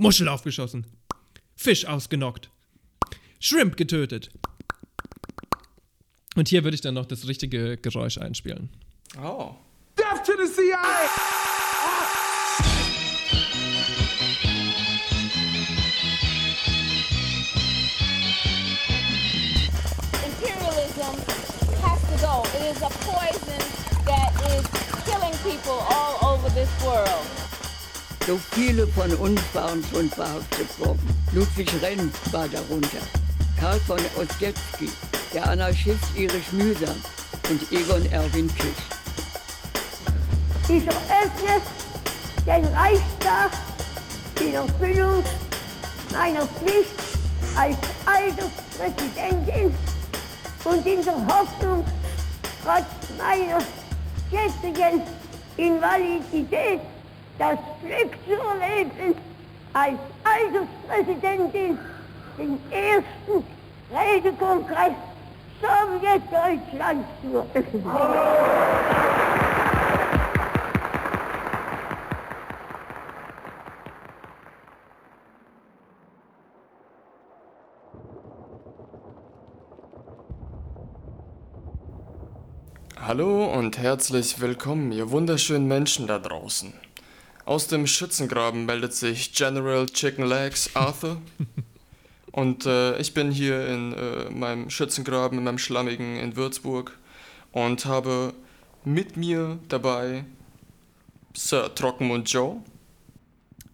Muschel aufgeschossen. Fisch ausgenockt. Shrimp getötet. Und hier würde ich dann noch das richtige Geräusch einspielen. Oh. Death to the CIA! imperialism has to go. It is a poison that is killing people all over this world. So viele von uns waren schon verhaftet worden. Ludwig Renn war darunter. Karl von Ossietzky, der Anarchist Erich Mühsam und Egon Erwin Kisch. Ich eröffne den Reichstag in Erfüllung meiner Pflicht als Alterspräsidentin und in der Hoffnung, trotz meiner jetzigen Invalidität das Glück zu erleben, als Alterspräsidentin den ersten Redekongress Sowjetdeutschlands zu eröffnen. Hallo und herzlich willkommen, ihr wunderschönen Menschen da draußen. Aus dem Schützengraben meldet sich General Chicken Legs Arthur. und äh, ich bin hier in äh, meinem Schützengraben, in meinem schlammigen in Würzburg und habe mit mir dabei Sir Trockenmund Joe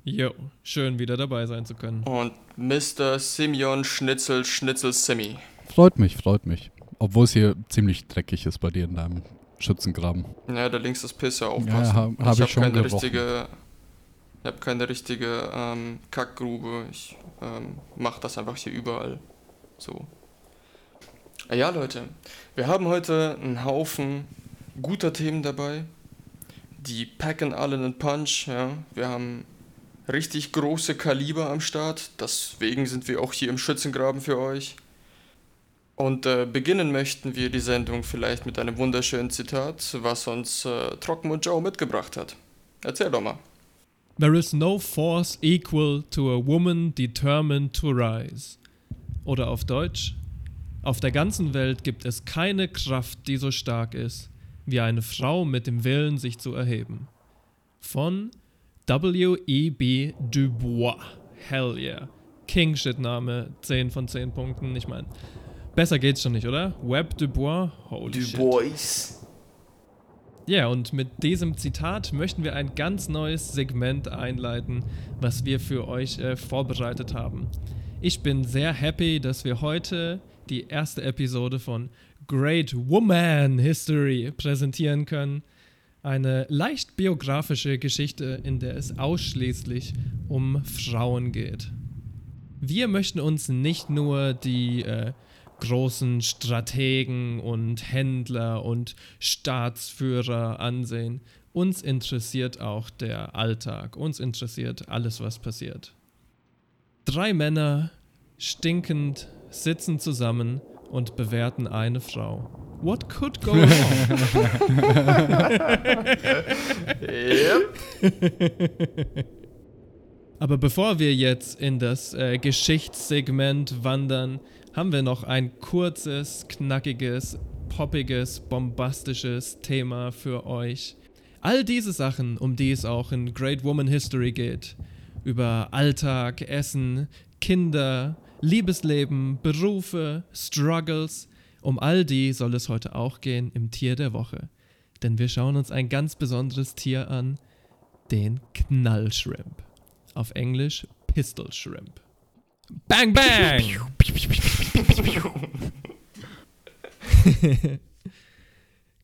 Jo, schön wieder dabei sein zu können. und Mr. Simeon Schnitzel Schnitzel Simi. Freut mich, freut mich. Obwohl es hier ziemlich dreckig ist bei dir in deinem Schützengraben. Ja, da links ist Pisse, aufpassen. Ja, hab- hab ich hab schon keine gerochen. richtige, ich habe keine richtige ähm, Kackgrube. Ich ähm, mache das einfach hier überall. So. Ja, Leute, wir haben heute einen Haufen guter Themen dabei. Die packen alle einen Punch, ja. Wir haben richtig große Kaliber am Start. Deswegen sind wir auch hier im Schützengraben für euch. Und äh, beginnen möchten wir die Sendung vielleicht mit einem wunderschönen Zitat, was uns äh, Trockenmund Joe mitgebracht hat. Erzähl doch mal. There is no force equal to a woman determined to rise. Oder auf Deutsch, auf der ganzen Welt gibt es keine Kraft, die so stark ist, wie eine Frau mit dem Willen, sich zu erheben. Von W.E.B. Du Bois. Hell yeah. King-Shit-Name, 10 von 10 Punkten. Ich meine, besser geht's schon nicht, oder? Web Du Bois, holy shit. Boys. Ja, und mit diesem Zitat möchten wir ein ganz neues Segment einleiten, was wir für euch äh, vorbereitet haben. Ich bin sehr happy, dass wir heute die erste Episode von Great Woman History präsentieren können. Eine leicht biografische Geschichte, in der es ausschließlich um Frauen geht. Wir möchten uns nicht nur die äh, großen Strategen und Händler und Staatsführer ansehen. Uns interessiert auch der Alltag. Uns interessiert alles, was passiert. Drei Männer, stinkend, sitzen zusammen und bewerten eine Frau. What could go wrong? Aber bevor wir jetzt in das äh, Geschichtssegment wandern, haben wir noch ein kurzes, knackiges, poppiges, bombastisches Thema für euch. All diese Sachen, um die es auch in Great Woman History geht, über Alltag, Essen, Kinder, Liebesleben, Berufe, Struggles, um all die soll es heute auch gehen im Tier der Woche. Denn wir schauen uns ein ganz besonderes Tier an, den Knallshrimp. Auf Englisch Pistol Shrimp. Bang, bang!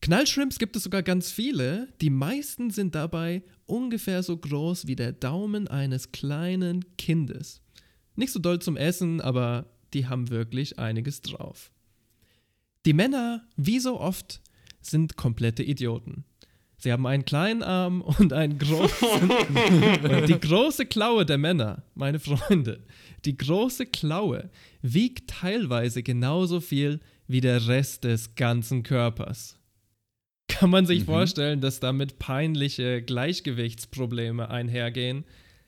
Knallshrimps gibt es sogar ganz viele. Die meisten sind dabei ungefähr so groß wie der Daumen eines kleinen Kindes. Nicht so doll zum Essen, aber die haben wirklich einiges drauf. Die Männer, wie so oft, sind komplette Idioten. Sie haben einen kleinen Arm und einen großen. die große Klaue der Männer, meine Freunde, die große Klaue wiegt teilweise genauso viel wie der Rest des ganzen Körpers. Kann man sich vorstellen, dass damit peinliche Gleichgewichtsprobleme einhergehen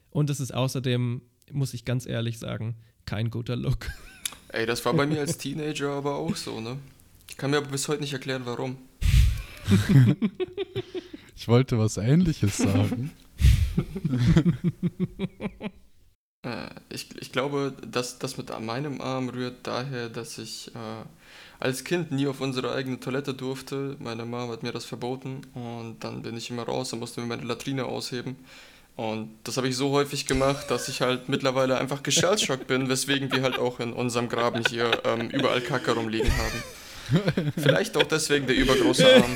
und es ist außerdem muss ich ganz ehrlich sagen, kein guter Look. Ey, das war bei mir als Teenager aber auch so, ne? Ich kann mir aber bis heute nicht erklären, warum. Ich wollte was ähnliches sagen. Äh, ich, ich glaube, dass das mit meinem Arm rührt daher, dass ich äh, als Kind nie auf unsere eigene Toilette durfte. Meine Mama hat mir das verboten und dann bin ich immer raus und musste mir meine Latrine ausheben. Und das habe ich so häufig gemacht, dass ich halt mittlerweile einfach geschallschockt bin, weswegen wir halt auch in unserem Graben hier ähm, überall Kacke rumliegen haben. Vielleicht auch deswegen der übergroße Arm.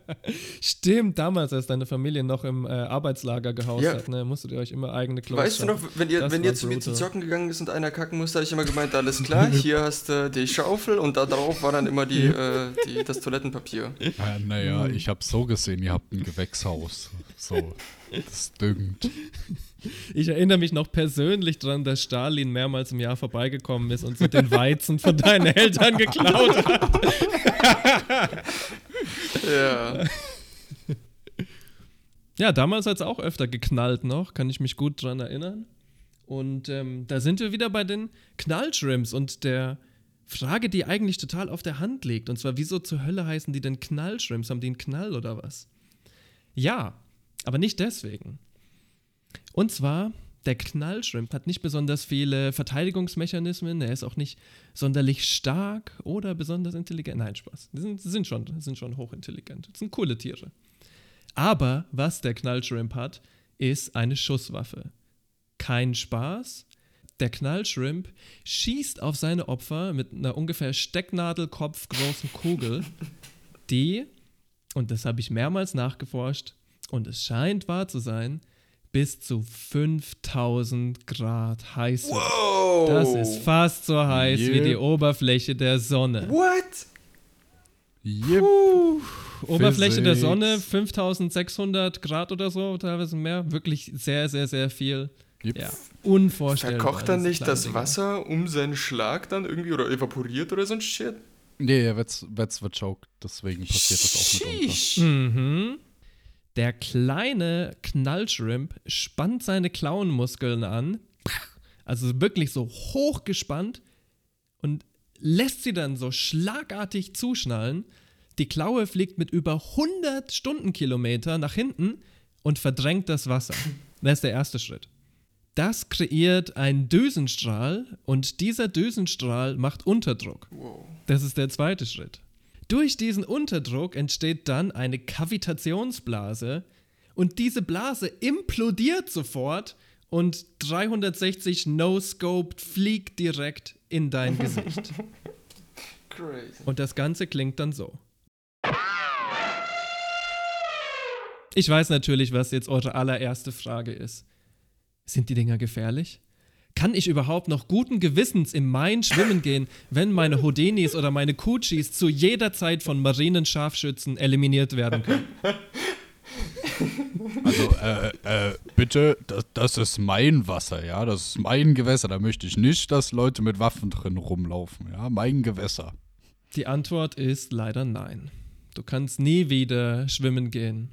Stimmt, damals, als deine Familie noch im äh, Arbeitslager gehaust Ja. hat, ne, musstet ihr euch immer eigene Klos Weißt du noch, schaffen. wenn ihr, Das wenn ihr zu mir zu brutal. zocken gegangen ist und einer kacken musste, habe ich immer gemeint, alles klar, hier hast du die Schaufel und da drauf war dann immer die, äh, die, das Toilettenpapier. Ja, naja, ich habe so gesehen, ihr habt ein Gewächshaus. So, das düngt. Ich erinnere mich noch persönlich dran, dass Stalin mehrmals im Jahr vorbeigekommen ist und so den Weizen von deinen Eltern geklaut hat. Ja. Ja, damals hat es auch öfter geknallt noch, kann ich mich gut dran erinnern. Und ähm, da sind wir wieder bei den Knallshrimps und der Frage, die eigentlich total auf der Hand liegt. Und zwar, wieso zur Hölle heißen die denn Knallshrimps? Haben die einen Knall oder was? Ja, aber nicht deswegen. Und zwar, der Knallshrimp hat nicht besonders viele Verteidigungsmechanismen, er ist auch nicht sonderlich stark oder besonders intelligent. Nein, Spaß. Die sind, sind, schon, sind schon hochintelligent. Das sind coole Tiere. Aber was der Knallshrimp hat, ist eine Schusswaffe. Kein Spaß. Der Knallshrimp schießt auf seine Opfer mit einer ungefähr Stecknadelkopf großen Kugel, die, und das habe ich mehrmals nachgeforscht, und es scheint wahr zu sein, bis zu 5000 Grad heiß wird. Wow. Das ist fast so heiß wie Yeah. die Oberfläche der Sonne. What? Yep. Oberfläche der Physics. Sonne 5600 Grad oder so, teilweise mehr. Wirklich sehr, sehr, sehr viel. Yep. Ja, unvorstellbar. Verkocht dann nicht das Dinger. Wasser um seinen Schlag dann irgendwie oder evaporiert oder so ein Shit? Nee, er wird, wird choked, deswegen passiert das auch mitunter. Sheesh. Mhm. Der kleine Knallshrimp spannt seine Klauenmuskeln an, also wirklich so hochgespannt und lässt sie dann so schlagartig zuschnallen. Die Klaue fliegt mit über 100 Stundenkilometer nach hinten und verdrängt das Wasser. Das ist der erste Schritt. Das kreiert einen Düsenstrahl und dieser Düsenstrahl macht Unterdruck. Das ist der zweite Schritt. Durch diesen Unterdruck entsteht dann eine Kavitationsblase und diese Blase implodiert sofort und 360 No-Scoped fliegt direkt in dein Gesicht. Crazy. Und das Ganze klingt dann so. Ich weiß natürlich, was jetzt eure allererste Frage ist. Sind die Dinger gefährlich? Kann ich überhaupt noch guten Gewissens im Main schwimmen gehen, wenn meine Houdinis oder meine Kuchis zu jeder Zeit von Marinenscharfschützen eliminiert werden können? Also, äh, äh, bitte, das, das ist mein Wasser, ja, das ist mein Gewässer. Da möchte ich nicht, dass Leute mit Waffen drin rumlaufen, ja, mein Gewässer. Die Antwort ist leider nein. Du kannst nie wieder schwimmen gehen.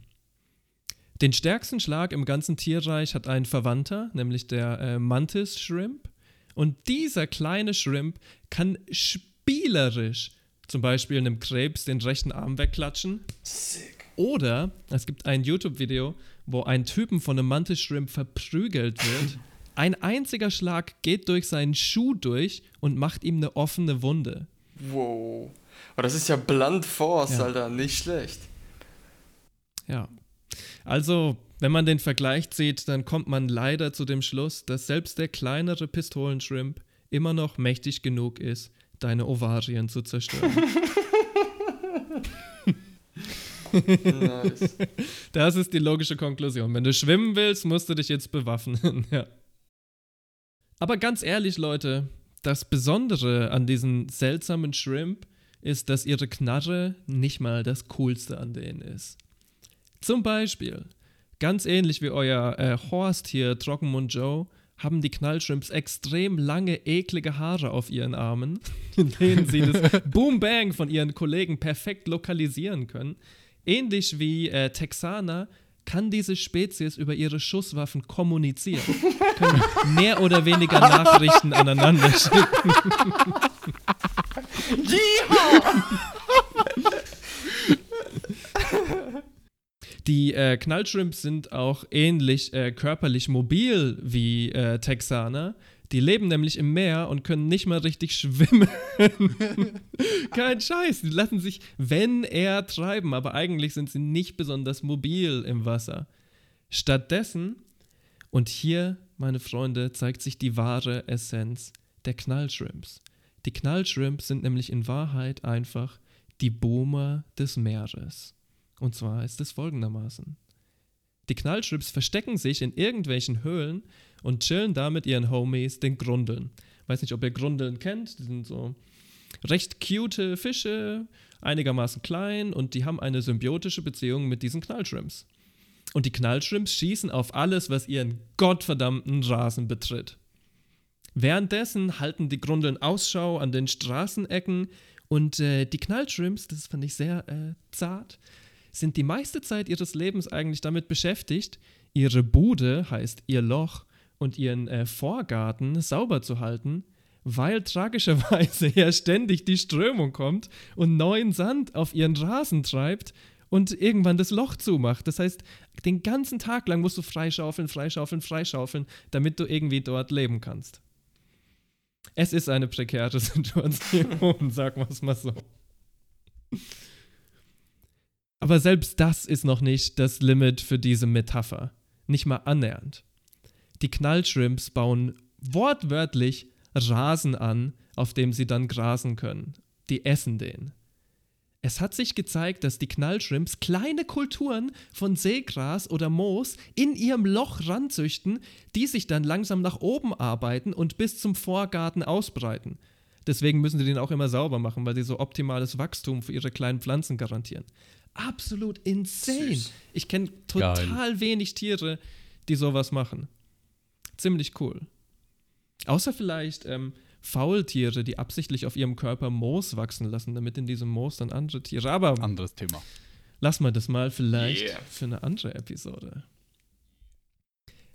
Den stärksten Schlag im ganzen Tierreich hat ein Verwandter, nämlich der äh, Mantis Shrimp. Und dieser kleine Shrimp kann spielerisch zum Beispiel einem Krebs den rechten Arm wegklatschen. Sick. Oder es gibt ein YouTube-Video, wo ein Typen von einem Mantis Shrimp verprügelt wird. Ein einziger Schlag geht durch seinen Schuh durch und macht ihm eine offene Wunde. Wow. Aber das ist ja Blunt Force, Ja. Alter. Nicht schlecht. Ja. Also, wenn man den Vergleich zieht, dann kommt man leider zu dem Schluss, dass selbst der kleinere Pistolenshrimp immer noch mächtig genug ist, deine Ovarien zu zerstören. Nice. das ist die logische Konklusion. Wenn du schwimmen willst, musst du dich jetzt bewaffnen. ja. Aber ganz ehrlich, Leute, das Besondere an diesen seltsamen Shrimp ist, dass ihre Knarre nicht mal das Coolste an denen ist. Zum Beispiel, ganz ähnlich wie euer äh, Horst hier, Trockenmund Joe, haben die Knallshrimps extrem lange, eklige Haare auf ihren Armen, in denen sie das Boom Bang von ihren Kollegen perfekt lokalisieren können. Ähnlich wie äh, Texaner kann diese Spezies über ihre Schusswaffen kommunizieren. Können mehr oder weniger Nachrichten aneinander schicken. Die äh, Knallshrimps sind auch ähnlich äh, körperlich mobil wie äh, Texaner. Die leben nämlich im Meer und können nicht mal richtig schwimmen. Kein Scheiß. Die lassen sich, wenn eher, treiben, aber eigentlich sind sie nicht besonders mobil im Wasser. Stattdessen, und hier, meine Freunde, zeigt sich die wahre Essenz der Knallshrimps. Die Knallshrimps sind nämlich in Wahrheit einfach die Boomer des Meeres. Und zwar ist es folgendermaßen. Die Knallshrimps verstecken sich in irgendwelchen Höhlen und chillen da mit ihren Homies, den Grundeln. Weiß nicht, ob ihr Grundeln kennt, die sind so recht cute Fische, einigermaßen klein und die haben eine symbiotische Beziehung mit diesen Knallshrimps. Und die Knallshrimps schießen auf alles, was ihren gottverdammten Rasen betritt. Währenddessen halten die Grundeln Ausschau an den Straßenecken und äh, die Knallshrimps, das fand ich sehr äh, zart, sind die meiste Zeit ihres Lebens eigentlich damit beschäftigt, ihre Bude, heißt ihr Loch, und ihren äh, Vorgarten sauber zu halten, weil tragischerweise ja ständig die Strömung kommt und neuen Sand auf ihren Rasen treibt und irgendwann das Loch zumacht. Das heißt, den ganzen Tag lang musst du freischaufeln, freischaufeln, freischaufeln, damit du irgendwie dort leben kannst. Es ist eine prekäre Situation, sagen wir es mal so. Aber selbst das ist noch nicht das Limit für diese Metapher. Nicht mal annähernd. Die Knallshrimps bauen wortwörtlich Rasen an, auf dem sie dann grasen können. Die essen den. Es hat sich gezeigt, dass die Knallshrimps kleine Kulturen von Seegras oder Moos in ihrem Loch ranzüchten, die sich dann langsam nach oben arbeiten und bis zum Vorgarten ausbreiten. Deswegen müssen sie den auch immer sauber machen, weil sie so optimales Wachstum für ihre kleinen Pflanzen garantieren. Absolut insane. Süß. Ich kenne total Geil. wenig Tiere, die sowas machen. Ziemlich cool. Außer vielleicht ähm, Faultiere, die absichtlich auf ihrem Körper Moos wachsen lassen, damit in diesem Moos dann andere Tiere. Aber Anderes Thema. lass mal das mal vielleicht Yeah. für eine andere Episode.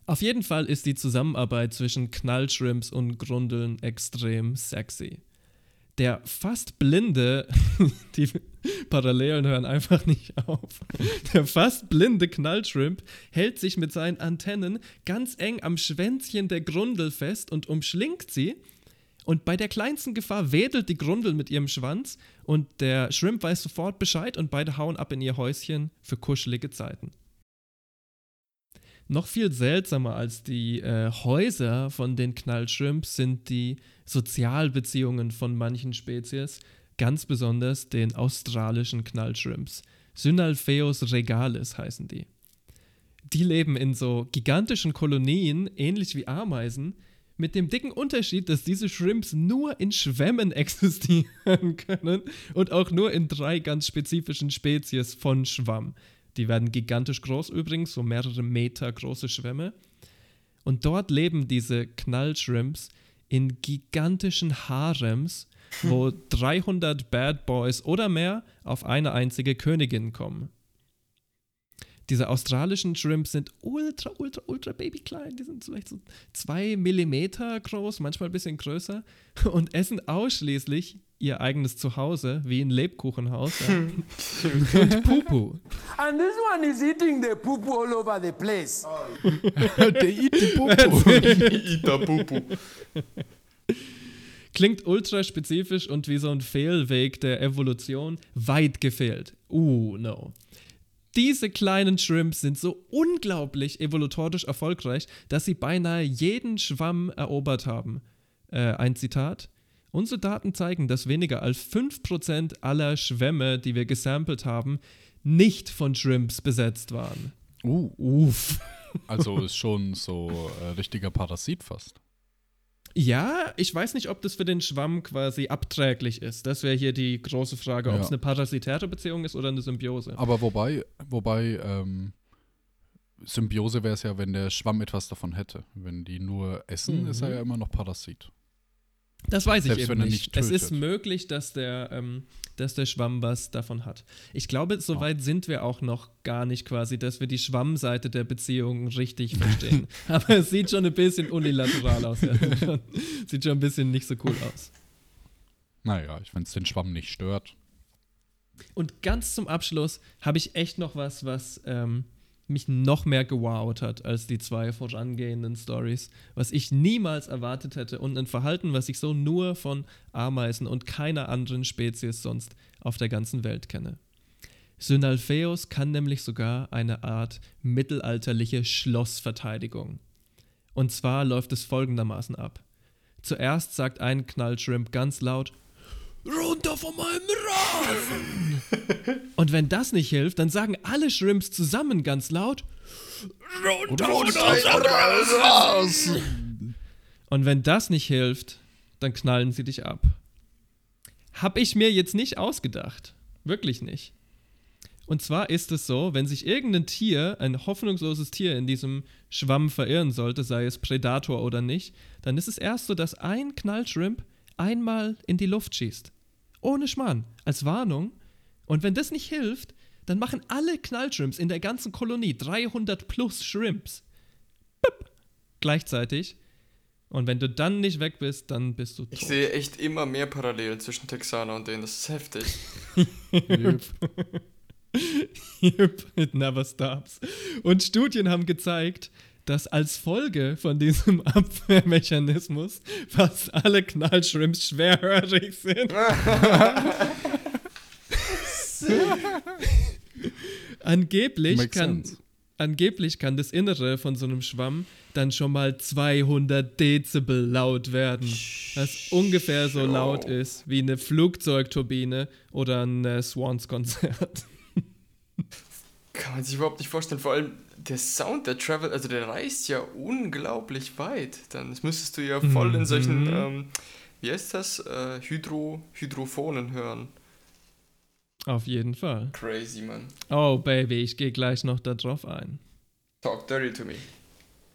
Auf jeden Fall ist die Zusammenarbeit zwischen Knallshrimps und Grundeln extrem sexy. Der fast blinde, die Parallelen hören einfach nicht auf. Der fast blinde Knallshrimp hält sich mit seinen Antennen ganz eng am Schwänzchen der Grundel fest und umschlingt sie. Und bei der kleinsten Gefahr wedelt die Grundel mit ihrem Schwanz und der Shrimp weiß sofort Bescheid und beide hauen ab in ihr Häuschen für kuschelige Zeiten. Noch viel seltsamer als die äh, Häuser von den Knallshrimps sind die Sozialbeziehungen von manchen Spezies, ganz besonders den australischen Knallshrimps. Synalpheus regalis heißen die. Die leben in so gigantischen Kolonien, ähnlich wie Ameisen, mit dem dicken Unterschied, dass diese Shrimps nur in Schwämmen existieren können und auch nur in drei ganz spezifischen Spezies von Schwamm. Die werden gigantisch groß übrigens, so mehrere Meter große Schwämme. Und dort leben diese Knallshrimps in gigantischen Harems, wo 300 Bad Boys oder mehr auf eine einzige Königin kommen. Diese australischen Shrimps sind ultra, ultra, ultra babyklein. Die sind vielleicht so zwei Millimeter groß, manchmal ein bisschen größer und essen ausschließlich ihr eigenes Zuhause, wie ein Lebkuchenhaus. Ja. und Pupu. And this one is eating the poo all over the place. Der eat the Popo. Ita Pupu. Klingt ultra spezifisch und wie so ein Fehlweg der Evolution. Weit gefehlt. Uh, no. Diese kleinen Shrimps sind so unglaublich evolutorisch erfolgreich, dass sie beinahe jeden Schwamm erobert haben. Äh, ein Zitat. Unsere Daten zeigen, dass weniger als 5% aller Schwämme, die wir gesampelt haben, nicht von Shrimps besetzt waren. Uh, Uff. also ist schon so äh, richtiger Parasit fast. Ja, ich weiß nicht, ob das für den Schwamm quasi abträglich ist. Das wäre hier die große Frage, ob es eine parasitäre Beziehung ist oder eine Symbiose. Aber wobei, wobei, ähm, Symbiose wäre es ja, wenn der Schwamm etwas davon hätte. Wenn die nur essen, Mhm. ist er ja immer noch Parasit. Das weiß ich Selbst eben wenn er nicht. nicht es ist möglich, dass der, ähm, dass der Schwamm was davon hat. Ich glaube, so weit sind wir auch noch gar nicht quasi, dass wir die Schwammseite der Beziehung richtig verstehen. Aber es sieht schon ein bisschen unilateral aus. Ja. sieht schon ein bisschen nicht so cool aus. Naja, wenn es den Schwamm nicht stört. Und ganz zum Abschluss habe ich echt noch was, was ähm, mich noch mehr gewowt hat als die zwei vorangehenden Stories, was ich niemals erwartet hätte und ein Verhalten, was ich so nur von Ameisen und keiner anderen Spezies sonst auf der ganzen Welt kenne. Synalpheus kann nämlich sogar eine Art mittelalterliche Schlossverteidigung. Und zwar läuft es folgendermaßen ab. Zuerst sagt ein Knallshrimp ganz laut, Runter von meinem Rasen! Und wenn das nicht hilft, dann sagen alle Shrimps zusammen ganz laut, Runter von unserem Rasen! Und wenn das nicht hilft, dann knallen sie dich ab. Hab ich mir jetzt nicht ausgedacht. Wirklich nicht. Und zwar ist es so, wenn sich irgendein Tier, ein hoffnungsloses Tier in diesem Schwamm verirren sollte, sei es Predator oder nicht, dann ist es erst so, dass ein Knallshrimp einmal in die Luft schießt. Ohne Schmarrn, als Warnung. Und wenn das nicht hilft, dann machen alle Knallshrimps in der ganzen Kolonie 300 plus Shrimps. Bip, gleichzeitig. Und wenn du dann nicht weg bist, dann bist du tot. Ich sehe echt immer mehr Parallelen zwischen Texaner und denen. Das ist heftig. Yep, it never stops. Und Studien haben gezeigt, dass als Folge von diesem Abwehrmechanismus fast alle Knallshrimps schwerhörig sind. angeblich, Makes kann, sense. angeblich kann das Innere von so einem Schwamm dann schon mal 200 Dezibel laut werden. Was ungefähr so laut ist wie eine Flugzeugturbine oder ein äh, Swans-Konzert. Kann man sich überhaupt nicht vorstellen. Vor allem der Sound, der Travel, also der reist ja unglaublich weit. Dann müsstest du ja voll in solchen, Mhm. ähm, wie heißt das, äh, Hydro, Hydrophonen hören. Auf jeden Fall. Crazy, man. Oh, Baby, ich gehe gleich noch darauf ein. Talk dirty to me.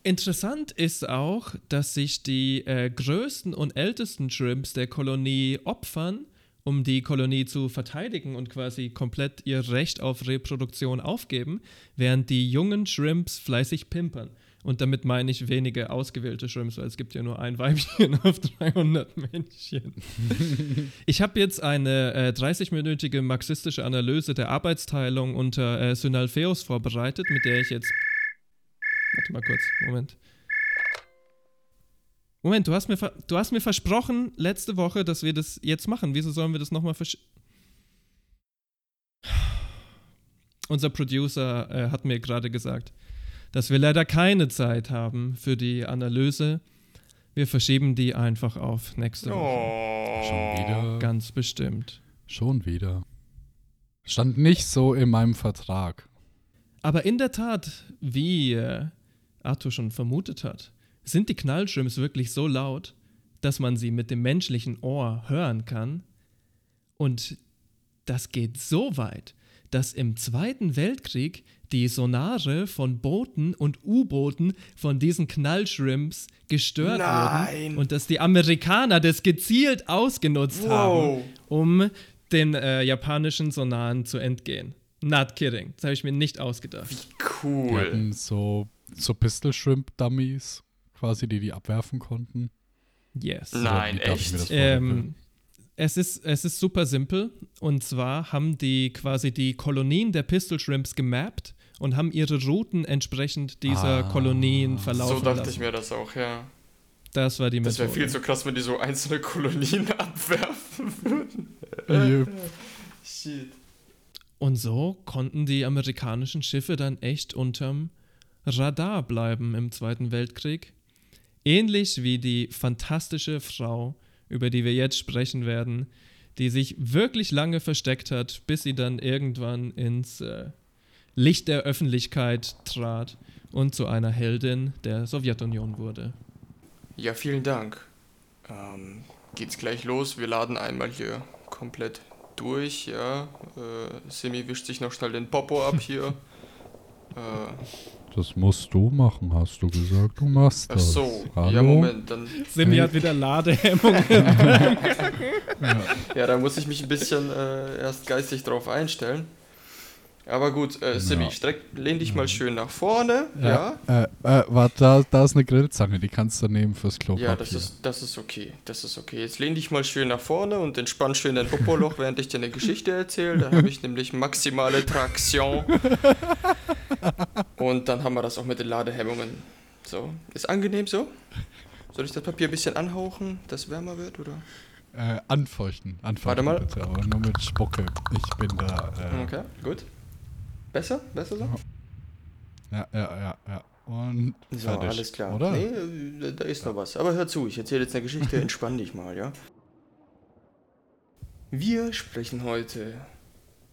Interessant ist auch, dass sich die äh, größten und ältesten Shrimps der Kolonie opfern, um die Kolonie zu verteidigen und quasi komplett ihr Recht auf Reproduktion aufgeben, während die jungen Shrimps fleißig pimpern. Und damit meine ich wenige ausgewählte Shrimps, weil es gibt ja nur ein Weibchen auf 300 Männchen. Ich habe jetzt eine äh, 30-minütige marxistische Analyse der Arbeitsteilung unter äh, Synalpheus vorbereitet, mit der ich jetzt. Warte mal kurz, Moment. Moment, du hast mir, du hast mir versprochen letzte Woche, dass wir das jetzt machen. Wieso sollen wir das nochmal versch... Unser Producer äh, hat mir gerade gesagt, dass wir leider keine Zeit haben für die Analyse. Wir verschieben die einfach auf nächste Woche. Oh. Schon wieder. Ganz bestimmt. Schon wieder. Stand nicht so in meinem Vertrag. Aber in der Tat, wie äh, Arthur schon vermutet hat, sind die Knallschirms wirklich so laut, dass man sie mit dem menschlichen Ohr hören kann. Und das geht so weit, dass im Zweiten Weltkrieg die Sonare von Booten und U-Booten von diesen Knallshrimps gestört Nein. wurden und dass die Amerikaner das gezielt ausgenutzt Wow. haben, um den äh, japanischen Sonaren zu entgehen. Not kidding. Das habe ich mir nicht ausgedacht. Die Cool. hatten so, so Pistol Shrimp Dummies, quasi, die die abwerfen konnten. Yes. Nein, mir echt? das? Ähm, es, ist, es ist super simpel. Und zwar haben die quasi die Kolonien der Pistol Shrimps gemappt und haben ihre Routen entsprechend dieser Ah. Kolonien verlaufen So dachte lassen. ich mir das auch, ja. Das war die Das Methode. wäre viel zu krass, wenn die so einzelne Kolonien abwerfen würden. Yep. Shit. Und so konnten die amerikanischen Schiffe dann echt unterm Radar bleiben im Zweiten Weltkrieg. Ähnlich wie die fantastische Frau, über die wir jetzt sprechen werden, die sich wirklich lange versteckt hat, bis sie dann irgendwann ins äh, Licht der Öffentlichkeit trat und zu einer Heldin der Sowjetunion wurde. Ja, vielen Dank. Ähm, geht's gleich los. Wir laden einmal hier komplett durch, ja. Äh, Simi wischt sich noch schnell den Popo ab hier. äh, Das musst du machen, hast du gesagt. Du machst Ach das. so, Hallo? ja, Moment, dann, Simi hat wieder Ladehemmungen. ja, da muss ich mich ein bisschen äh, erst geistig drauf einstellen. Aber gut, äh, Simi, Ja. streck, lehn dich mal schön nach vorne, ja? Äh, äh, warte, da, da ist eine Grillzange, die kannst du nehmen fürs Klopapier. Ja, das ist, das ist okay, das ist okay. Jetzt lehn dich mal schön nach vorne und entspann schön dein Popoloch, während ich dir eine Geschichte erzähle. Dann habe ich nämlich maximale Traktion. Und dann haben wir das auch mit den Ladehemmungen. So, ist angenehm so? Soll ich das Papier ein bisschen anhauchen, dass es wärmer wird, oder? Äh, anfeuchten. anfeuchten Warte mal. Bitte, aber nur mit Spucke. Ich bin da. Äh, Okay, gut. Besser? Besser so? Ja, ja, ja, ja. Und So, fertig. alles klar. Oder? Nee, äh, da ist noch was. Aber hör zu, ich erzähle jetzt eine Geschichte, entspann dich mal, ja? Wir sprechen heute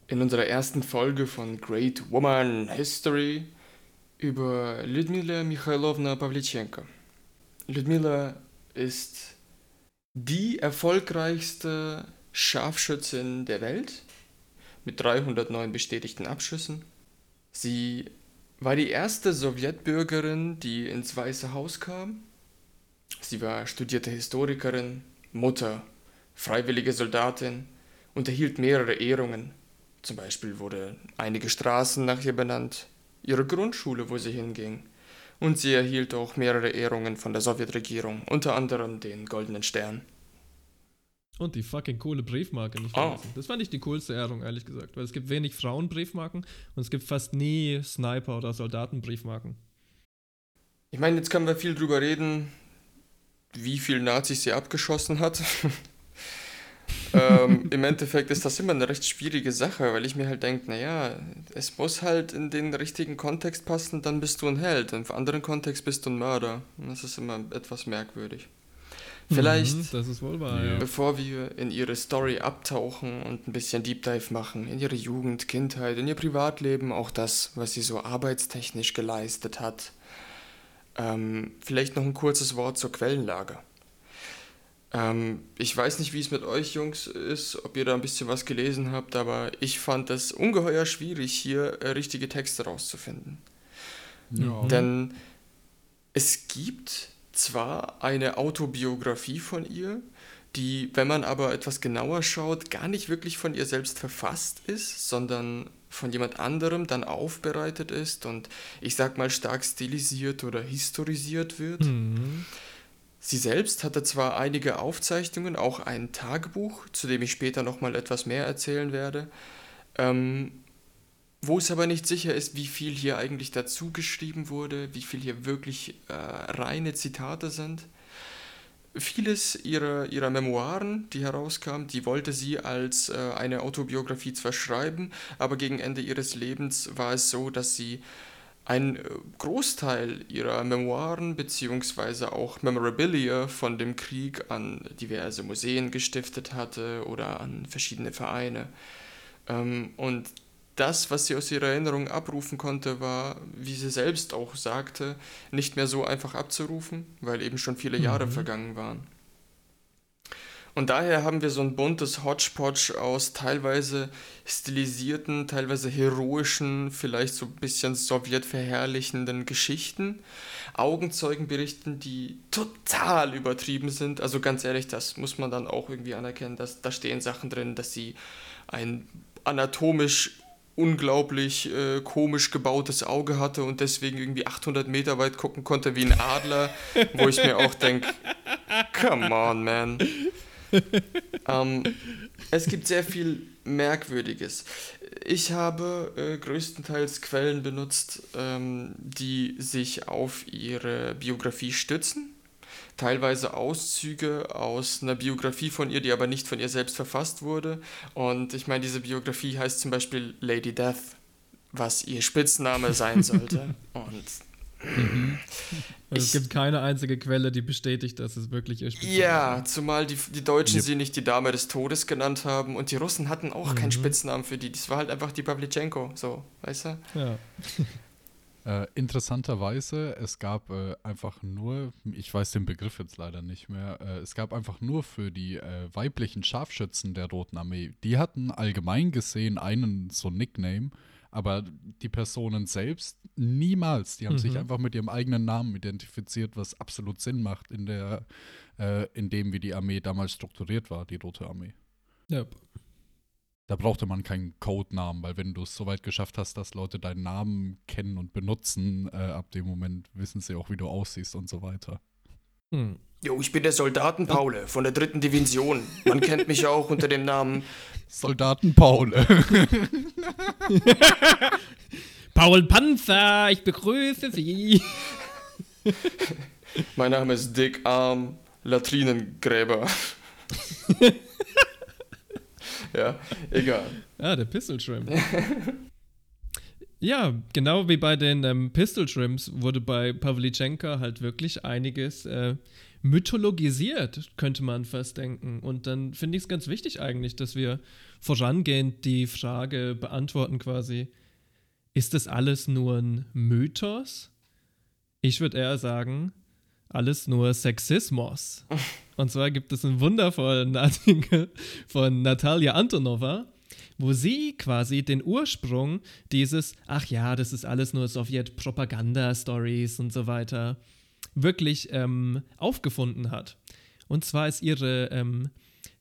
in unserer ersten Folge von Great Woman History über Lyudmila Mikhailovna Pavlichenko. Lyudmila ist die erfolgreichste Scharfschützin der Welt mit 309 bestätigten Abschüssen. Sie war die erste Sowjetbürgerin, die ins Weiße Haus kam. Sie war studierte Historikerin, Mutter, freiwillige Soldatin und erhielt mehrere Ehrungen. Zum Beispiel wurde einige Straßen nach ihr benannt, ihre Grundschule, wo sie hinging. Und sie erhielt auch mehrere Ehrungen von der Sowjetregierung, unter anderem den Goldenen Stern. Und die fucking coole Briefmarke nicht Oh. vergessen. Das fand ich die coolste Ehrung, ehrlich gesagt. Weil es gibt wenig Frauenbriefmarken und es gibt fast nie Sniper- oder Soldatenbriefmarken. Ich meine, jetzt können wir viel drüber reden, wie viel Nazis sie abgeschossen hat. ähm, Im Endeffekt ist das immer eine recht schwierige Sache, weil ich mir halt denke, naja, es muss halt in den richtigen Kontext passen, dann bist du ein Held. Im anderen Kontext bist du ein Mörder. Und Das ist immer etwas merkwürdig. Vielleicht, Mhm, das ist wohl wahr, Ja. ja. bevor wir in ihre Story abtauchen und ein bisschen Deep Dive machen, in ihre Jugend, Kindheit, in ihr Privatleben, auch das, was sie so arbeitstechnisch geleistet hat, ähm, vielleicht noch ein kurzes Wort zur Quellenlage. Ähm, ich weiß nicht, wie es mit euch Jungs ist, ob ihr da ein bisschen was gelesen habt, aber ich fand es ungeheuer schwierig, hier äh, richtige Texte rauszufinden. Ja. Denn es gibt zwar eine Autobiografie von ihr, die, wenn man aber etwas genauer schaut, gar nicht wirklich von ihr selbst verfasst ist, sondern von jemand anderem dann aufbereitet ist und ich sag mal stark stilisiert oder historisiert wird. Mhm. Sie selbst hatte zwar einige Aufzeichnungen, auch ein Tagebuch, zu dem ich später nochmal etwas mehr erzählen werde, ähm, wo es aber nicht sicher ist, wie viel hier eigentlich dazu geschrieben wurde, wie viel hier wirklich äh, reine Zitate sind. Vieles ihrer, ihrer Memoiren, die herauskamen, die wollte sie als äh, eine Autobiografie zwar schreiben, aber gegen Ende ihres Lebens war es so, dass sie einen äh, Großteil ihrer Memoiren beziehungsweise auch Memorabilia von dem Krieg an diverse Museen gestiftet hatte oder an verschiedene Vereine. Ähm, und das, was sie aus ihrer Erinnerung abrufen konnte, war, wie sie selbst auch sagte, nicht mehr so einfach abzurufen, weil eben schon viele Jahre vergangen waren. Und daher haben wir so ein buntes Hodgepodge aus teilweise stilisierten, teilweise heroischen, vielleicht so ein bisschen sowjetverherrlichenden Geschichten, Augenzeugenberichten, die total übertrieben sind. Also ganz ehrlich, das muss man dann auch irgendwie anerkennen, dass da stehen Sachen drin, dass sie ein anatomisch unglaublich äh, komisch gebautes Auge hatte und deswegen irgendwie 800 Meter weit gucken konnte wie ein Adler, wo ich mir auch denke, come on, man. ähm, es gibt sehr viel Merkwürdiges. Ich habe äh, größtenteils Quellen benutzt, ähm, die sich auf ihre Biografie stützen. Teilweise Auszüge aus einer Biografie von ihr, die aber nicht von ihr selbst verfasst wurde. Und ich meine, diese Biografie heißt zum Beispiel Lady Death, was ihr Spitzname sein sollte. Und Also es Ich- gibt keine einzige Quelle, die bestätigt, dass es wirklich ihr Spitzname Ja, zumal die, die Deutschen Yep. sie nicht die Dame des Todes genannt haben und die Russen hatten auch keinen Spitznamen für die. Das war halt einfach die Pavlichenko, so, weißt du? Ja. Äh, interessanterweise, es gab äh, einfach nur, ich weiß den Begriff jetzt leider nicht mehr, äh, es gab einfach nur für die äh, weiblichen Scharfschützen der Roten Armee, die hatten allgemein gesehen einen so Nickname, Aber die Personen selbst niemals. Die haben sich Mhm. einfach mit ihrem eigenen Namen identifiziert, was absolut Sinn macht in der, äh, in dem, wie die Armee damals strukturiert war, die Rote Armee. Ja. Da brauchte man keinen Codenamen, weil wenn du es so weit geschafft hast, dass Leute deinen Namen kennen und benutzen, äh, ab dem Moment wissen sie auch, wie du aussiehst und so weiter. Hm. Jo, ich bin der Soldaten Paule von der dritten Division. Man kennt mich auch unter dem Namen Soldaten Paul. Paul Panzer, ich begrüße Sie. Mein Name ist Dick Arm Latrinengräber. ja, egal. Ah, der Pistol Shrimp. ja, genau wie bei den ähm, Pistol Shrimps wurde bei Pavlichenka halt wirklich einiges äh, mythologisiert, könnte man fast denken. Und dann finde ich es ganz wichtig eigentlich, dass wir vorangehend die Frage beantworten quasi, ist das alles nur ein Mythos? Ich würde eher sagen, alles nur Sexismus. Und zwar gibt es einen wundervollen Artikel von Natalia Antonova, wo sie quasi den Ursprung dieses, ach ja, das ist alles nur Sowjet-Propaganda-Stories und so weiter, wirklich ähm, aufgefunden hat. Und zwar ist ihre ähm,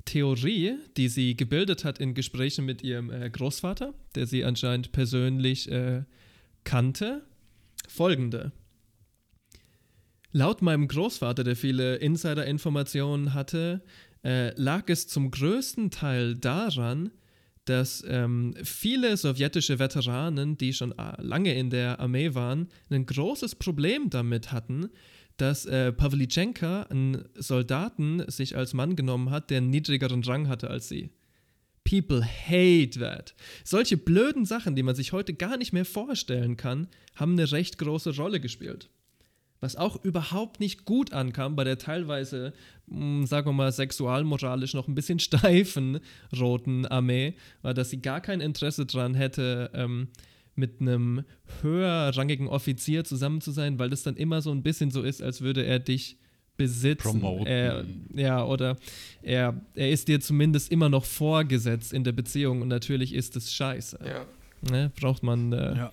Theorie, die sie gebildet hat in Gesprächen mit ihrem äh, Großvater, der sie anscheinend persönlich äh, kannte, folgende. Laut meinem Großvater, der viele Insider-Informationen hatte, äh, lag es zum größten Teil daran, dass ähm, viele sowjetische Veteranen, die schon äh, lange in der Armee waren, ein großes Problem damit hatten, dass äh, Pavlichenka einen Soldaten sich als Mann genommen hat, der einen niedrigeren Rang hatte als sie. People hate that. Solche blöden Sachen, die man sich heute gar nicht mehr vorstellen kann, haben eine recht große Rolle gespielt. Was auch überhaupt nicht gut ankam bei der teilweise, mh, sagen wir mal, sexualmoralisch noch ein bisschen steifen Roten Armee, war, dass sie gar kein Interesse daran hätte, ähm, mit einem höherrangigen Offizier zusammen zu sein, weil das dann immer so ein bisschen so ist, als würde er dich besitzen. Promoten. Er, ja, oder er, er ist dir zumindest immer noch vorgesetzt in der Beziehung und natürlich ist es scheiße. Ja. Ne? Braucht man äh, Ja.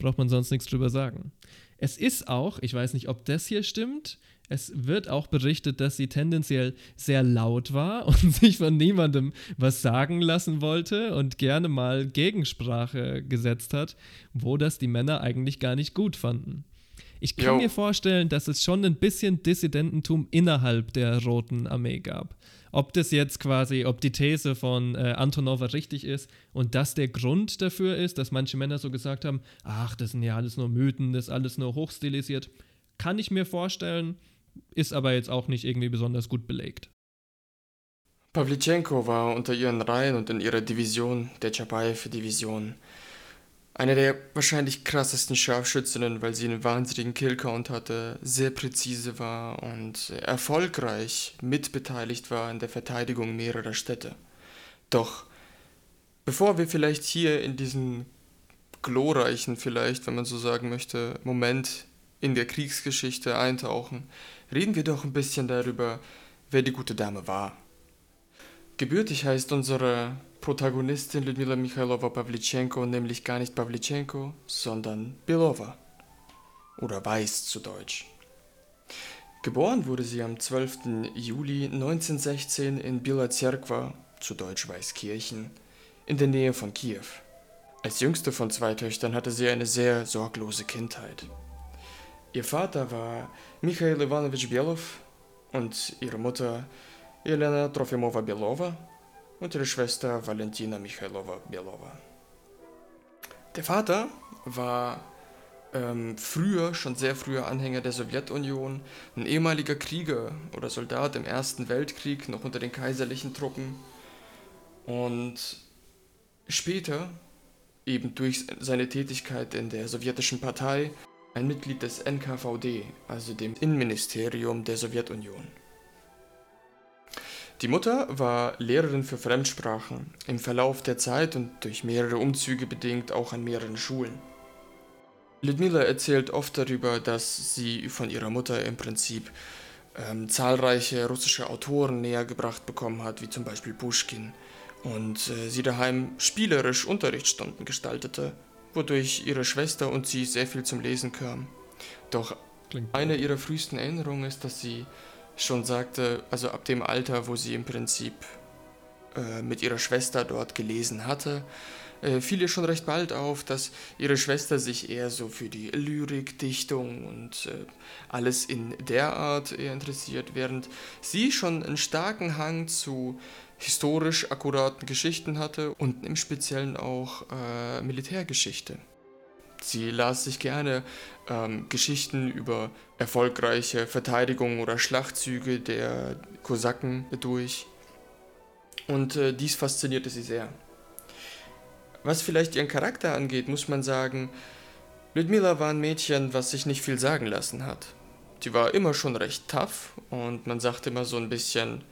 braucht man sonst nichts drüber sagen. Es ist auch, ich weiß nicht, ob das hier stimmt, es wird auch berichtet, dass sie tendenziell sehr laut war und sich von niemandem was sagen lassen wollte und gerne mal Gegensprache gesetzt hat, wo das die Männer eigentlich gar nicht gut fanden. Ich kann Jo. mir vorstellen, dass es schon ein bisschen Dissidententum innerhalb der Roten Armee gab. Ob das jetzt quasi, ob die These von äh, Antonova richtig ist und das der Grund dafür ist, dass manche Männer so gesagt haben, ach, das sind ja alles nur Mythen, das ist alles nur hochstilisiert, kann ich mir vorstellen, ist aber jetzt auch nicht irgendwie besonders gut belegt. Pavlichenko war unter ihren Reihen und in ihrer Division, der Chapayev-Division, eine der wahrscheinlich krassesten Scharfschützinnen, weil sie einen wahnsinnigen Killcount hatte, sehr präzise war und erfolgreich mitbeteiligt war in der Verteidigung mehrerer Städte. Doch bevor wir vielleicht hier in diesen glorreichen, vielleicht, wenn man so sagen möchte, Moment in der Kriegsgeschichte eintauchen, reden wir doch ein bisschen darüber, wer die gute Dame war. Gebürtig heißt unsere Protagonistin Lyudmila Michailova Pavlichenko nämlich gar nicht Pavlichenko, sondern Belova. Oder Weiß zu Deutsch. Geboren wurde sie am 12. Juli 1916 in Bila Zerkwa, zu Deutsch Weißkirchen, in der Nähe von Kiew. Als jüngste von zwei Töchtern hatte sie eine sehr sorglose Kindheit. Ihr Vater war Michail Ivanovich Belov und ihre Mutter Elena Trofimova Belova und ihre Schwester Valentina Michailova Belova. Der Vater war ähm, früher, schon sehr früher Anhänger der Sowjetunion, ein ehemaliger Krieger oder Soldat im Ersten Weltkrieg, noch unter den kaiserlichen Truppen. Und später, eben durch seine Tätigkeit in der sowjetischen Partei, ein Mitglied des NKVD, also dem Innenministerium der Sowjetunion. Die Mutter war Lehrerin für Fremdsprachen, im Verlauf der Zeit und durch mehrere Umzüge bedingt auch an mehreren Schulen. Lyudmila erzählt oft darüber, dass sie von ihrer Mutter im Prinzip ähm, zahlreiche russische Autoren näher gebracht bekommen hat, wie zum Beispiel Pushkin, und äh, sie daheim spielerisch Unterrichtsstunden gestaltete, wodurch ihre Schwester und sie sehr viel zum Lesen kamen. Doch Klingt eine ihrer frühesten Erinnerungen ist, dass sie schon sagte, also ab dem Alter, wo sie im Prinzip äh, mit ihrer Schwester dort gelesen hatte, äh, fiel ihr schon recht bald auf, dass ihre Schwester sich eher so für die Lyrik, Dichtung und äh, alles in der Art interessiert, während sie schon einen starken Hang zu historisch akkuraten Geschichten hatte und im Speziellen auch äh, Militärgeschichte. Sie las sich gerne ähm, Geschichten über erfolgreiche Verteidigung oder Schlachtzüge der Kosaken durch. Und äh, dies faszinierte sie sehr. Was vielleicht ihren Charakter angeht, muss man sagen, Ludmilla war ein Mädchen, was sich nicht viel sagen lassen hat. Sie war immer schon recht tough und man sagt immer so ein bisschen,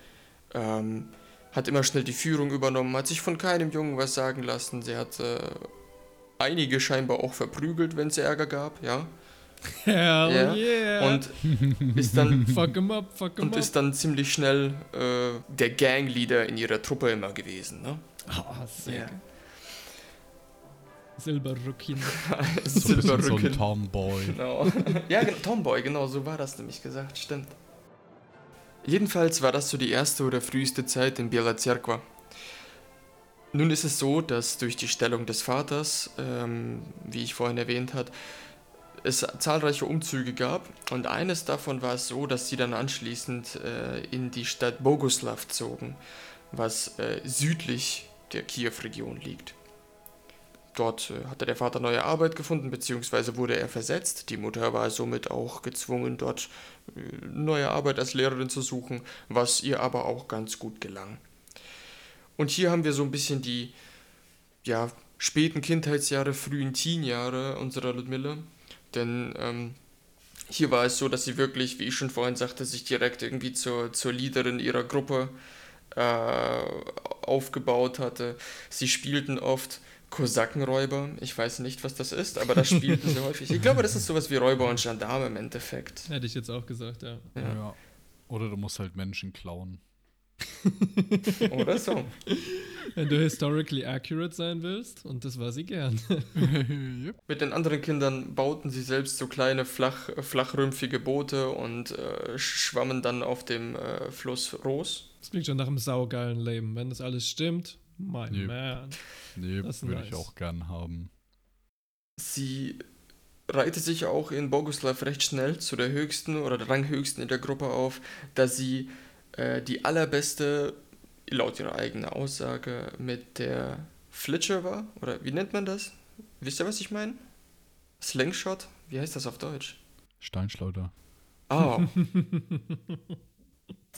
ähm, hat immer schnell die Führung übernommen, hat sich von keinem Jungen was sagen lassen. Sie hat äh, einige scheinbar auch verprügelt, wenn es Ärger gab, ja. Hell Ja. yeah. Und ist dann fuck him up, fuck him und up. ist dann ziemlich schnell äh, der Gangleader in ihrer Truppe immer gewesen, ne? oh, sehr Ja. geil. Silberrückchen. So ein Silberrücken. Tomboy. Genau. ja, genau, Tomboy, genau, so war das nämlich gesagt, stimmt. Jedenfalls war das so die erste oder früheste Zeit in Biela Cerkva. Nun ist es so, dass durch die Stellung des Vaters, ähm, wie ich vorhin erwähnt hat, es zahlreiche Umzüge gab und eines davon war es so, dass sie dann anschließend äh, in die Stadt Boguslav zogen, was äh, südlich der Kiew-Region liegt. Dort äh, hatte der Vater neue Arbeit gefunden, beziehungsweise wurde er versetzt. Die Mutter war somit auch gezwungen, dort äh, neue Arbeit als Lehrerin zu suchen, was ihr aber auch ganz gut gelang. Und hier haben wir so ein bisschen die ja, späten Kindheitsjahre, frühen Teenjahre unserer Ludmilla. Denn ähm, hier war es so, dass sie wirklich, wie ich schon vorhin sagte, sich direkt irgendwie zur, zur Leaderin ihrer Gruppe äh, aufgebaut hatte. Sie spielten oft Kosakenräuber. Ich weiß nicht, was das ist, aber das spielten sie häufig. Ich glaube, das ist sowas wie Räuber und Gendarme im Endeffekt. Hätte ich jetzt auch gesagt, ja. Ja. Ja. Oder du musst halt Menschen klauen. Oder so. Wenn du historically accurate sein willst, und das war sie gern. Mit den anderen Kindern bauten sie selbst so kleine flach, flachrümpfige Boote und äh, schwammen dann auf dem äh, Fluss Ros. Das klingt schon nach einem saugeilen Leben. Wenn das alles stimmt, mein Yep. man. Nee, Das ist würde nice. ich auch gern haben. Sie reihte sich auch in Boguslav recht schnell zu der höchsten oder der ranghöchsten in der Gruppe auf, da sie äh, die allerbeste, laut ihrer eigenen Aussage, mit der Flitscher war. Oder wie nennt man das? Wisst ihr, was ich meine? Slingshot? Wie heißt das auf Deutsch? Steinschleuder. Oh.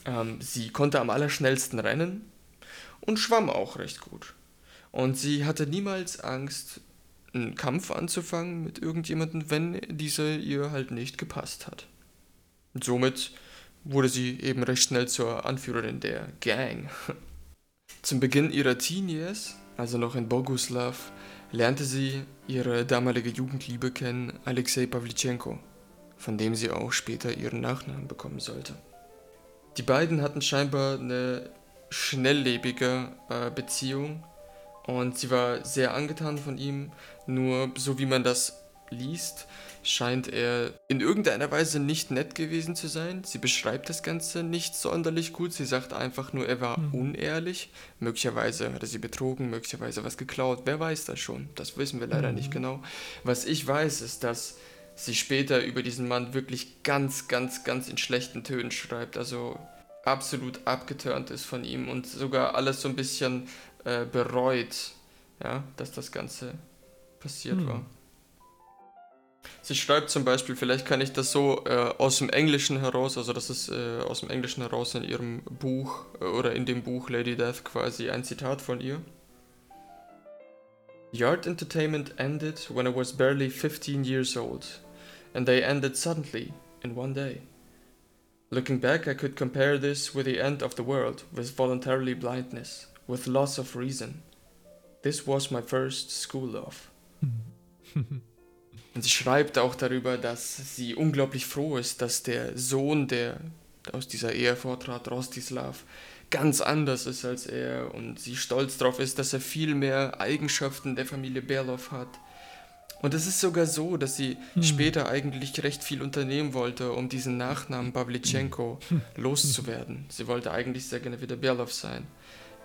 ähm, sie konnte am allerschnellsten rennen und schwamm auch recht gut. Und sie hatte niemals Angst, einen Kampf anzufangen mit irgendjemandem, wenn dieser ihr halt nicht gepasst hat. Und somit wurde sie eben recht schnell zur Anführerin der Gang. Zum Beginn ihrer Teen Years, also noch in Boguslav, lernte sie ihre damalige Jugendliebe kennen, Alexei Pavlichenko von dem sie auch später ihren Nachnamen bekommen sollte. Die beiden hatten scheinbar eine schnelllebige äh, Beziehung und sie war sehr angetan von ihm, nur so wie man das liest, scheint er in irgendeiner Weise nicht nett gewesen zu sein. Sie beschreibt das Ganze nicht sonderlich gut. Sie sagt einfach nur, er war unehrlich. Möglicherweise hat er sie betrogen, möglicherweise was geklaut. Wer weiß das schon? Das wissen wir leider nicht genau. Was ich weiß, ist, dass sie später über diesen Mann wirklich ganz, ganz, ganz in schlechten Tönen schreibt. Also absolut abgeturnt ist von ihm und sogar alles so ein bisschen äh, bereut, ja, dass das Ganze passiert Hm. war. Sie schreibt zum Beispiel, vielleicht kann ich das so äh, aus dem Englischen heraus, also das ist äh, aus dem Englischen heraus in ihrem Buch äh, oder in dem Buch Lady Death quasi ein Zitat von ihr. Art entertainment ended when I was barely 15 years old, and they ended suddenly in one day. Looking back, I could compare this with the end of the world, with voluntarily blindness, with loss of reason. This was my first school love. Und sie schreibt auch darüber, dass sie unglaublich froh ist, dass der Sohn, der aus dieser Ehe vortrat, Rostislav, ganz anders ist als er und sie stolz darauf ist, dass er viel mehr Eigenschaften der Familie Berlov hat. Und es ist sogar so, dass sie später eigentlich recht viel unternehmen wollte, um diesen Nachnamen Pavlichenko loszuwerden. Sie wollte eigentlich sehr gerne wieder Belov sein.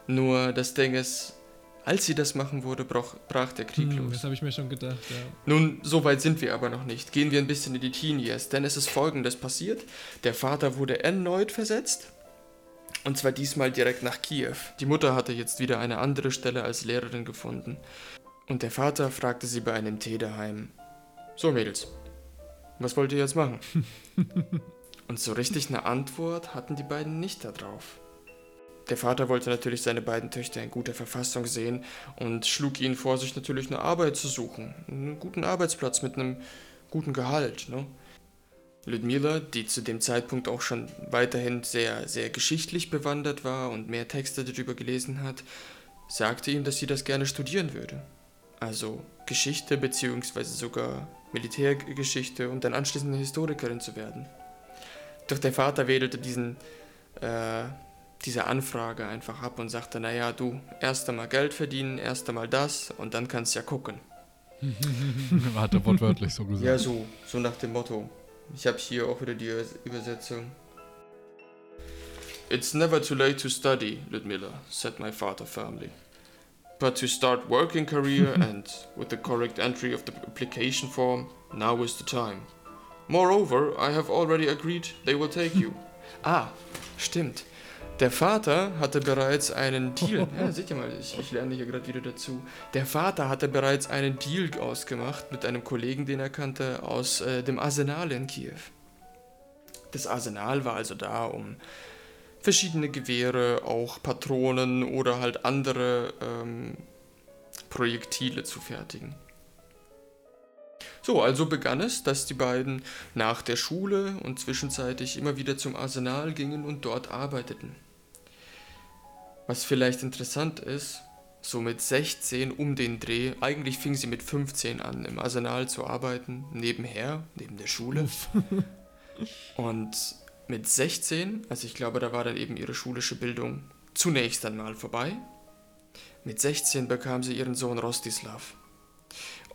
Nur das Ding ist, als sie das machen wurde, brach, brach der Krieg Hm, los. das habe ich mir schon gedacht, ja. Nun, so weit sind wir aber noch nicht. Gehen wir ein bisschen in die Teen Years, denn es ist folgendes passiert. Der Vater wurde erneut versetzt. Und zwar diesmal direkt nach Kiew. Die Mutter hatte jetzt wieder eine andere Stelle als Lehrerin gefunden. Und der Vater fragte sie bei einem Tee daheim. So, Mädels, was wollt ihr jetzt machen? Und so richtig eine Antwort hatten die beiden nicht darauf. Der Vater wollte natürlich seine beiden Töchter in guter Verfassung sehen und schlug ihnen vor, sich natürlich eine Arbeit zu suchen. Einen guten Arbeitsplatz mit einem guten Gehalt. Ne? Ludmila, die zu dem Zeitpunkt auch schon weiterhin sehr, sehr geschichtlich bewandert war und mehr Texte darüber gelesen hat, sagte ihm, dass sie das gerne studieren würde. Also Geschichte bzw. sogar Militärgeschichte und dann anschließend eine Historikerin zu werden. Doch der Vater wedelte diesen, äh, diese Anfrage einfach ab und sagte, naja, du, erst einmal Geld verdienen, erst einmal das und dann kannst ja gucken. Hat er wortwörtlich so gesagt. Ja, so, so nach dem Motto. Ich habe hier auch wieder die Übersetzung. It's never too late to study, Ludmilla, said my father firmly. But to start working career and with the correct entry of the application form, now is the time. Moreover, I have already agreed they will take you. ah, stimmt. Der Vater hatte bereits einen Deal. Ja, seht ihr mal, ich, ich lerne hier gerade wieder dazu. Der Vater hatte bereits einen Deal ausgemacht mit einem Kollegen, den er kannte, aus äh, dem Arsenal in Kiew. Das Arsenal war also da, um verschiedene Gewehre, auch Patronen oder halt andere ähm, Projektile zu fertigen. So, also begann es, dass die beiden nach der Schule und zwischenzeitlich immer wieder zum Arsenal gingen und dort arbeiteten. Was vielleicht interessant ist, so mit 16 um den Dreh, eigentlich fing sie mit 15 an, im Arsenal zu arbeiten, nebenher, neben der Schule. Und mit 16, also ich glaube, da war dann eben ihre schulische Bildung zunächst einmal vorbei. Mit 16 bekam sie ihren Sohn Rostislav.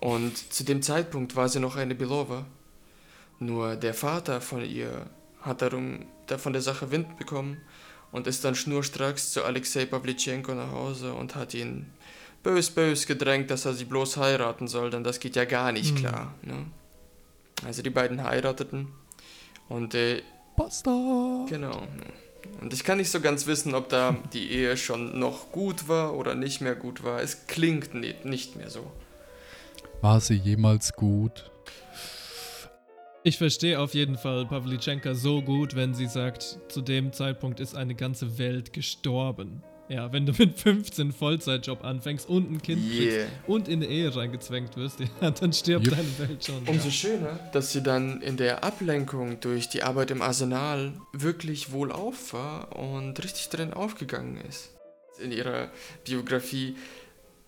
Und zu dem Zeitpunkt war sie noch eine Belova. Nur der Vater von ihr hat darum, da von der Sache Wind bekommen und ist dann schnurstracks zu Alexei Pavlichenko nach Hause und hat ihn bös bös gedrängt, dass er sie bloß heiraten soll, denn das geht ja gar nicht klar. Ne? Also die beiden heirateten und äh, Basta! Genau. Und ich kann nicht so ganz wissen, ob da die Ehe schon noch gut war oder nicht mehr gut war. Es klingt ni- nicht mehr so. War sie jemals gut? Ich verstehe auf jeden Fall Pavlichenka so gut, wenn sie sagt, zu dem Zeitpunkt ist eine ganze Welt gestorben. Ja, wenn du mit 15 Vollzeitjob anfängst und ein Kind Yeah. kriegst und in eine Ehe reingezwängt wirst, ja, dann stirbt Yep. deine Welt schon. Umso Ja. schöner, dass sie dann in der Ablenkung durch die Arbeit im Arsenal wirklich wohlauf war und richtig drin aufgegangen ist. In ihrer Biografie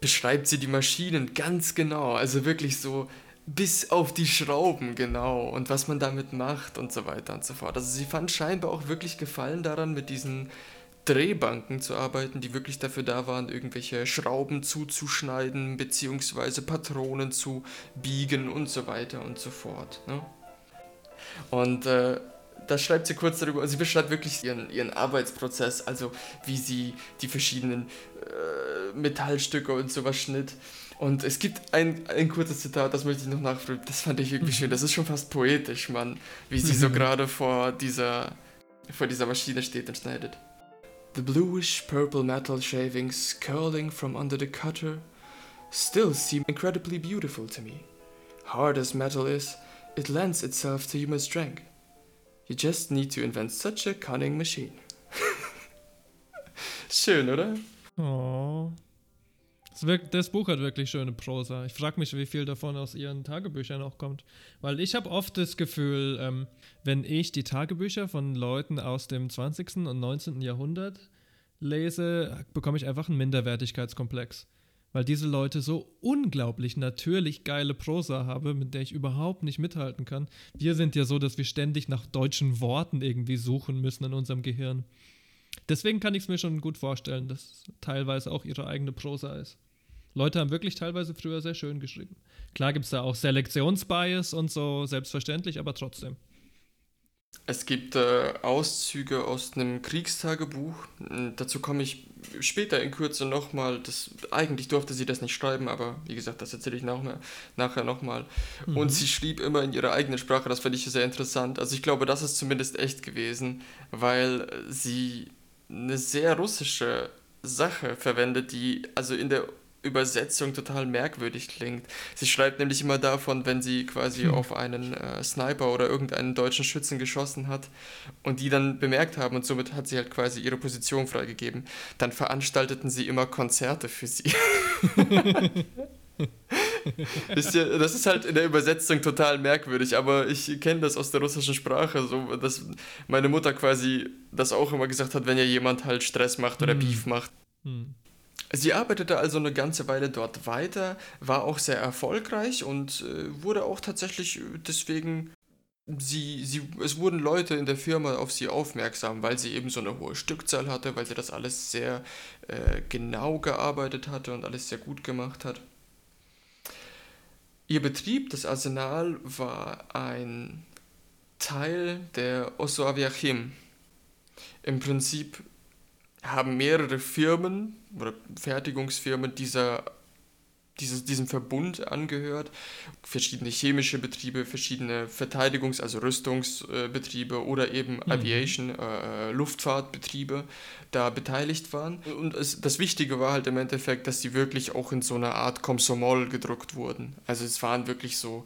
beschreibt sie die Maschinen ganz genau, also wirklich so bis auf die Schrauben genau und was man damit macht und so weiter und so fort. Also sie fand scheinbar auch wirklich Gefallen daran, mit diesen Drehbanken zu arbeiten, die wirklich dafür da waren, irgendwelche Schrauben zuzuschneiden, beziehungsweise Patronen zu biegen und so weiter und so fort. Ne? Und äh, da schreibt sie kurz darüber, sie beschreibt wirklich ihren, ihren Arbeitsprozess, also wie sie die verschiedenen äh, Metallstücke und sowas schnitt. Und es gibt ein, ein kurzes Zitat, das möchte ich noch nachfragen, das fand ich irgendwie schön, das ist schon fast poetisch, Mann, wie sie so gerade vor dieser, vor dieser Maschine steht und schneidet. The bluish purple metal shavings curling from under the cutter still seem incredibly beautiful to me. Hard as metal is, it lends itself to human strength. You just need to invent such a cunning machine. Schön, oder? Oh. Das, wirkt, das Buch hat wirklich schöne Prosa. Ich frage mich, wie viel davon aus ihren Tagebüchern auch kommt. Weil ich habe oft das Gefühl, ähm, wenn ich die Tagebücher von Leuten aus dem 20. und 19. Jahrhundert lese, bekomme ich einfach einen Minderwertigkeitskomplex. Weil diese Leute so unglaublich natürlich geile Prosa haben, mit der ich überhaupt nicht mithalten kann. Wir sind ja so, dass wir ständig nach deutschen Worten irgendwie suchen müssen in unserem Gehirn. Deswegen kann ich es mir schon gut vorstellen, dass teilweise auch ihre eigene Prosa ist. Leute haben wirklich teilweise früher sehr schön geschrieben. Klar gibt es da auch Selektionsbias und so, selbstverständlich, aber trotzdem. Es gibt äh, Auszüge aus einem Kriegstagebuch. Hm, Dazu komme ich später in Kürze nochmal. Eigentlich durfte sie das nicht schreiben, aber wie gesagt, das erzähle ich nach, nachher nochmal. Mhm. Und sie schrieb immer in ihrer eigenen Sprache, das fand ich sehr interessant. Also ich glaube, das ist zumindest echt gewesen, weil sie eine sehr russische Sache verwendet, die also in der Übersetzung total merkwürdig klingt. Sie schreibt nämlich immer davon, wenn sie quasi hm. auf einen äh, Sniper oder irgendeinen deutschen Schützen geschossen hat und die dann bemerkt haben und somit hat sie halt quasi ihre Position freigegeben. Dann veranstalteten sie immer Konzerte für sie. das ist halt in der Übersetzung total merkwürdig, aber ich kenne das aus der russischen Sprache, so dass meine Mutter quasi das auch immer gesagt hat, wenn ja jemand halt Stress macht oder hm. Beef macht. Hm. Sie arbeitete also eine ganze Weile dort weiter, war auch sehr erfolgreich und äh, wurde auch tatsächlich deswegen sie, sie, es wurden Leute in der Firma auf sie aufmerksam, weil sie eben so eine hohe Stückzahl hatte, weil sie das alles sehr äh, genau gearbeitet hatte und alles sehr gut gemacht hat. Ihr Betrieb, das Arsenal, war ein Teil der Osoaviachim. Im Prinzip haben mehrere Firmen oder Fertigungsfirmen dieser, dieses, diesem Verbund angehört. Verschiedene chemische Betriebe, verschiedene Verteidigungs-, also Rüstungsbetriebe oder eben mhm. Aviation, äh, Luftfahrtbetriebe da beteiligt waren. Und es, das Wichtige war halt im Endeffekt, dass sie wirklich auch in so einer Art Komsomol gedruckt wurden. Also es waren wirklich so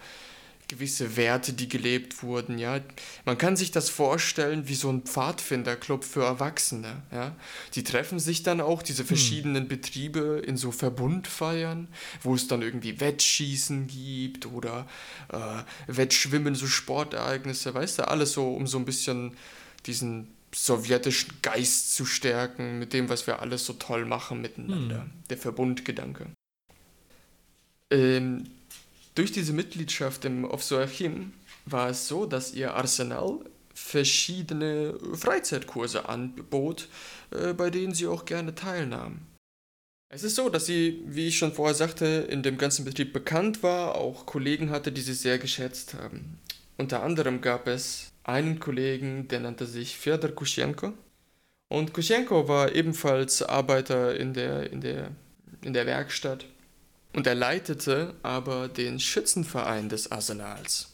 gewisse Werte, die gelebt wurden, ja. Man kann sich das vorstellen wie so ein Pfadfinderclub für Erwachsene, ja. Die treffen sich dann auch, diese hm. verschiedenen hm. Betriebe in so Verbundfeiern, wo es dann irgendwie Wettschießen gibt oder äh, Wettschwimmen, so Sportereignisse, weißt du, alles so, um so ein bisschen diesen sowjetischen Geist zu stärken, mit dem, was wir alles so toll machen miteinander. Hm. Der Verbundgedanke. Ähm, durch diese Mitgliedschaft im Ofsoachim war es so, dass ihr Arsenal verschiedene Freizeitkurse anbot, äh, bei denen sie auch gerne teilnahm. Es ist so, dass sie, wie ich schon vorher sagte, in dem ganzen Betrieb bekannt war, auch Kollegen hatte, die sie sehr geschätzt haben. Unter anderem gab es einen Kollegen, der nannte sich Fedor Kuschenko. Und Kuschenko war ebenfalls Arbeiter in der, in der, in der Werkstatt und er leitete aber den Schützenverein des Arsenals.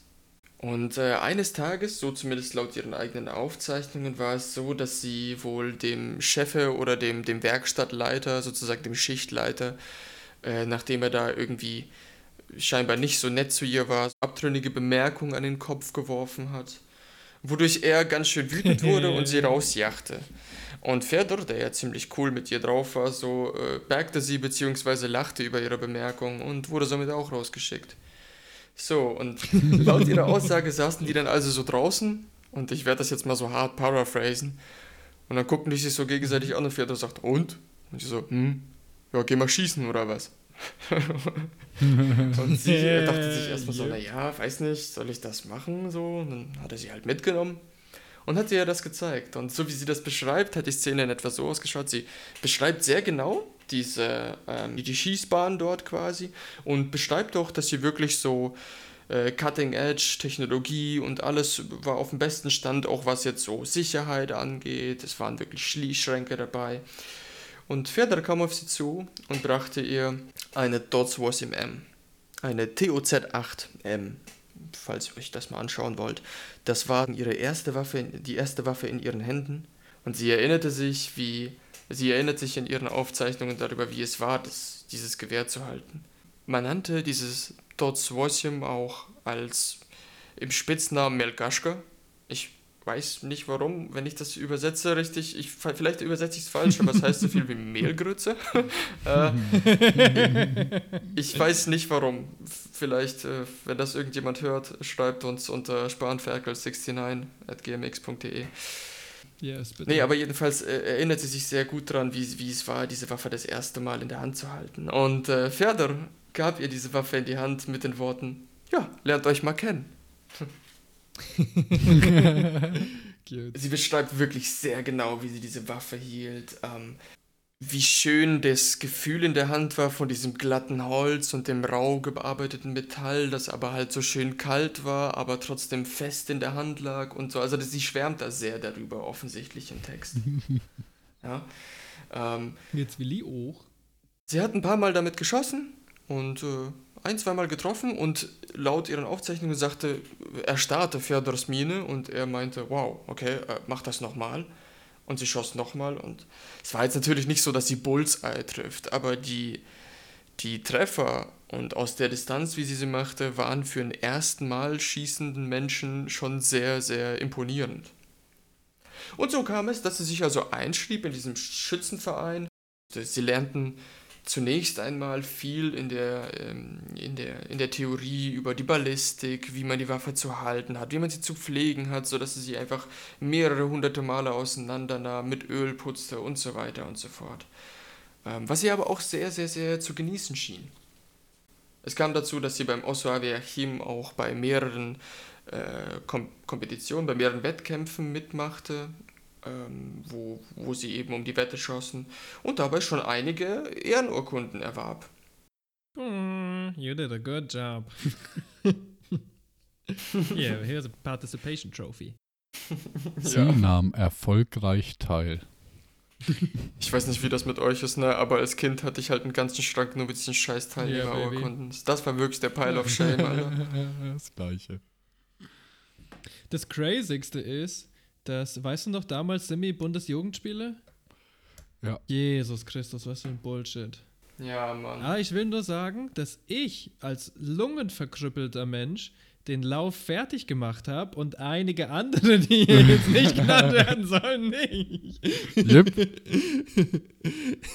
Und äh, eines Tages, so zumindest laut ihren eigenen Aufzeichnungen, war es so, dass sie wohl dem Chefe oder dem, dem Werkstattleiter, sozusagen dem Schichtleiter, äh, nachdem er da irgendwie scheinbar nicht so nett zu ihr war, abtrünnige Bemerkungen an den Kopf geworfen hat, wodurch er ganz schön wütend wurde und sie rausjachte. Und Fedor, der ja ziemlich cool mit ihr drauf war, so äh, bergte sie bzw. lachte über ihre Bemerkung und wurde somit auch rausgeschickt. So, und laut ihrer Aussage saßen die dann also so draußen und ich werde das jetzt mal so hart paraphrasen. Und dann guckten die sich so gegenseitig an und Fedor sagt, und? Und sie so, hm, ja, geh mal schießen oder was? und sie dachte sich erstmal so, naja, weiß nicht, soll ich das machen? So, und dann hat er sie halt mitgenommen und hat ihr das gezeigt. Und so wie sie das beschreibt, hat die Szene in etwa so ausgeschaut. Sie beschreibt sehr genau diese, ähm, die Schießbahn dort quasi und beschreibt auch, dass sie wirklich so äh, Cutting-Edge-Technologie und alles war auf dem besten Stand, auch was jetzt so Sicherheit angeht. Es waren wirklich Schließschränke dabei. Und Fedor kam auf sie zu und brachte ihr eine DOTS 8M, eine TOZ-8M falls ihr euch das mal anschauen wollt. Das war ihre erste Waffe, die erste Waffe in ihren Händen. Und sie erinnerte sich, wie sie erinnert sich in ihren Aufzeichnungen darüber, wie es war, das, dieses Gewehr zu halten. Man nannte dieses Dots Wossim auch als im Spitznamen Melkaschka. Ich weiß nicht warum, wenn ich das übersetze richtig, ich, vielleicht übersetze ich es falsch, aber es heißt so viel wie Mehlgrütze. äh, ich weiß nicht warum. Vielleicht, äh, wenn das irgendjemand hört, schreibt uns unter spanferkel69 at gmx.de. Yes, bitte. Nee, aber jedenfalls äh, erinnert sie sich sehr gut daran, wie, wie es war, diese Waffe das erste Mal in der Hand zu halten. Und äh, Ferdor gab ihr diese Waffe in die Hand mit den Worten, ja, lernt euch mal kennen. sie beschreibt wirklich sehr genau, wie sie diese Waffe hielt. Ähm, wie schön das Gefühl in der Hand war von diesem glatten Holz und dem rau gearbeiteten Metall, das aber halt so schön kalt war, aber trotzdem fest in der Hand lag und so. Also sie schwärmt da sehr darüber, offensichtlich im Text. ja. Ähm, Jetzt will ich auch. sie hat ein paar Mal damit geschossen und äh, ein, zweimal getroffen und laut ihren Aufzeichnungen sagte, er starrte Fjodors Mine und er meinte, wow, okay, äh, mach das nochmal. Und sie schoss nochmal und es war jetzt natürlich nicht so, dass sie Bullseye trifft, aber die, die Treffer und aus der Distanz, wie sie sie machte, waren für einen ersten Mal schießenden Menschen schon sehr, sehr imponierend. Und so kam es, dass sie sich also einschrieb in diesem Schützenverein. Sie lernten zunächst einmal viel in der, ähm, in, der, in der Theorie über die Ballistik, wie man die Waffe zu halten hat, wie man sie zu pflegen hat, sodass sie sie einfach mehrere hunderte Male auseinandernahm, mit Öl putzte und so weiter und so fort. Ähm, was sie aber auch sehr, sehr, sehr zu genießen schien. Es kam dazu, dass sie beim Osso Aviachim auch bei mehreren äh, Kom Kompetitionen, bei mehreren Wettkämpfen mitmachte, ähm, wo, wo sie eben um die Wette schossen und dabei schon einige Ehrenurkunden erwarb. Mm, you did a good job. yeah, here's a participation trophy. Sie nahm erfolgreich teil. Ich weiß nicht, wie das mit euch ist, ne? aber als Kind hatte ich halt einen ganzen Schrank nur mit diesen scheiß Yeah, baby. Teilnehmerurkunden. das war wirklich der Pile of Shame, Alter. Das gleiche. Das Crazigste ist, dass, weißt du noch, damals Semi-Bundesjugendspiele? Ja. Jesus Christus, was für ein Bullshit. Ja, Mann. Ah, ich will nur sagen, dass ich als lungenverkrüppelter Mensch den Lauf fertig gemacht habe und einige andere, die hier jetzt nicht genannt werden sollen, nicht. Yep.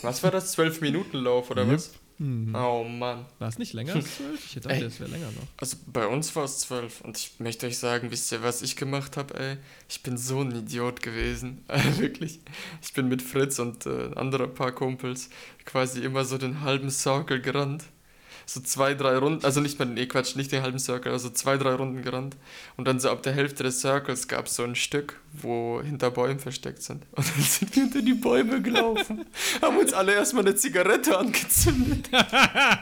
Was war das? 12-Minuten-Lauf oder Yep. was? Oh Mann. War es nicht länger als zwölf? Ich hätte gedacht, es wäre länger noch. Also bei uns war es 12 und ich möchte euch sagen, wisst ihr, was ich gemacht habe, ey? Ich bin so ein Idiot gewesen. Wirklich. Ich bin mit Fritz und äh, ein anderer paar Kumpels quasi immer so den halben Circle gerannt. So zwei, drei Runden, also nicht mal, nee, Quatsch, nicht den halben Circle, also zwei, drei Runden gerannt. Und dann so ab der Hälfte des Circles gab es so ein Stück, wo hinter Bäumen versteckt sind. Und dann sind wir hinter die Bäume gelaufen, haben uns alle erstmal eine Zigarette angezündet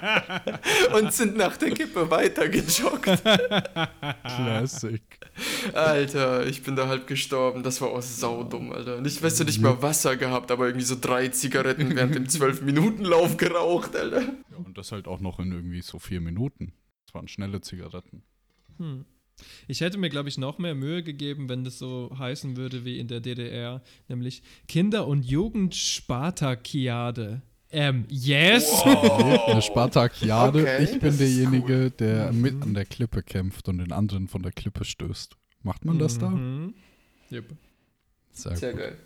und sind nach der Kippe weitergejoggt. Classic. Alter, ich bin da halb gestorben. Das war auch saudumm, Alter. Ich weiß ja nicht mal Wasser gehabt, aber irgendwie so drei Zigaretten während dem 12-Minuten-Lauf geraucht, Alter. Ja, und das halt auch noch in irgendwie so vier Minuten. Das waren schnelle Zigaretten. Hm. Ich hätte mir, glaube ich, noch mehr Mühe gegeben, wenn das so heißen würde wie in der DDR, nämlich Kinder- und Jugendspartakiade. Ähm, yes! Eine Spartakiade. Okay, ich bin derjenige, der mit an der Klippe kämpft und den anderen von der Klippe stößt. Macht man das da? Mhm. Yep. Sehr, Sehr gut. geil.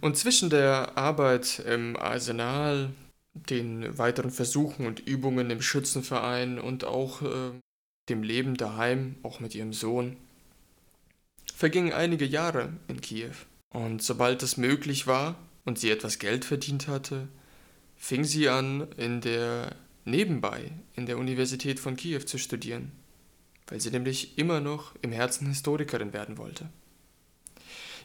Und zwischen der Arbeit im Arsenal, den weiteren Versuchen und Übungen im Schützenverein und auch äh, dem Leben daheim, auch mit ihrem Sohn, vergingen einige Jahre in Kiew. Und sobald es möglich war und sie etwas Geld verdient hatte, fing sie an, in der nebenbei in der Universität von Kiew zu studieren, weil sie nämlich immer noch im Herzen Historikerin werden wollte.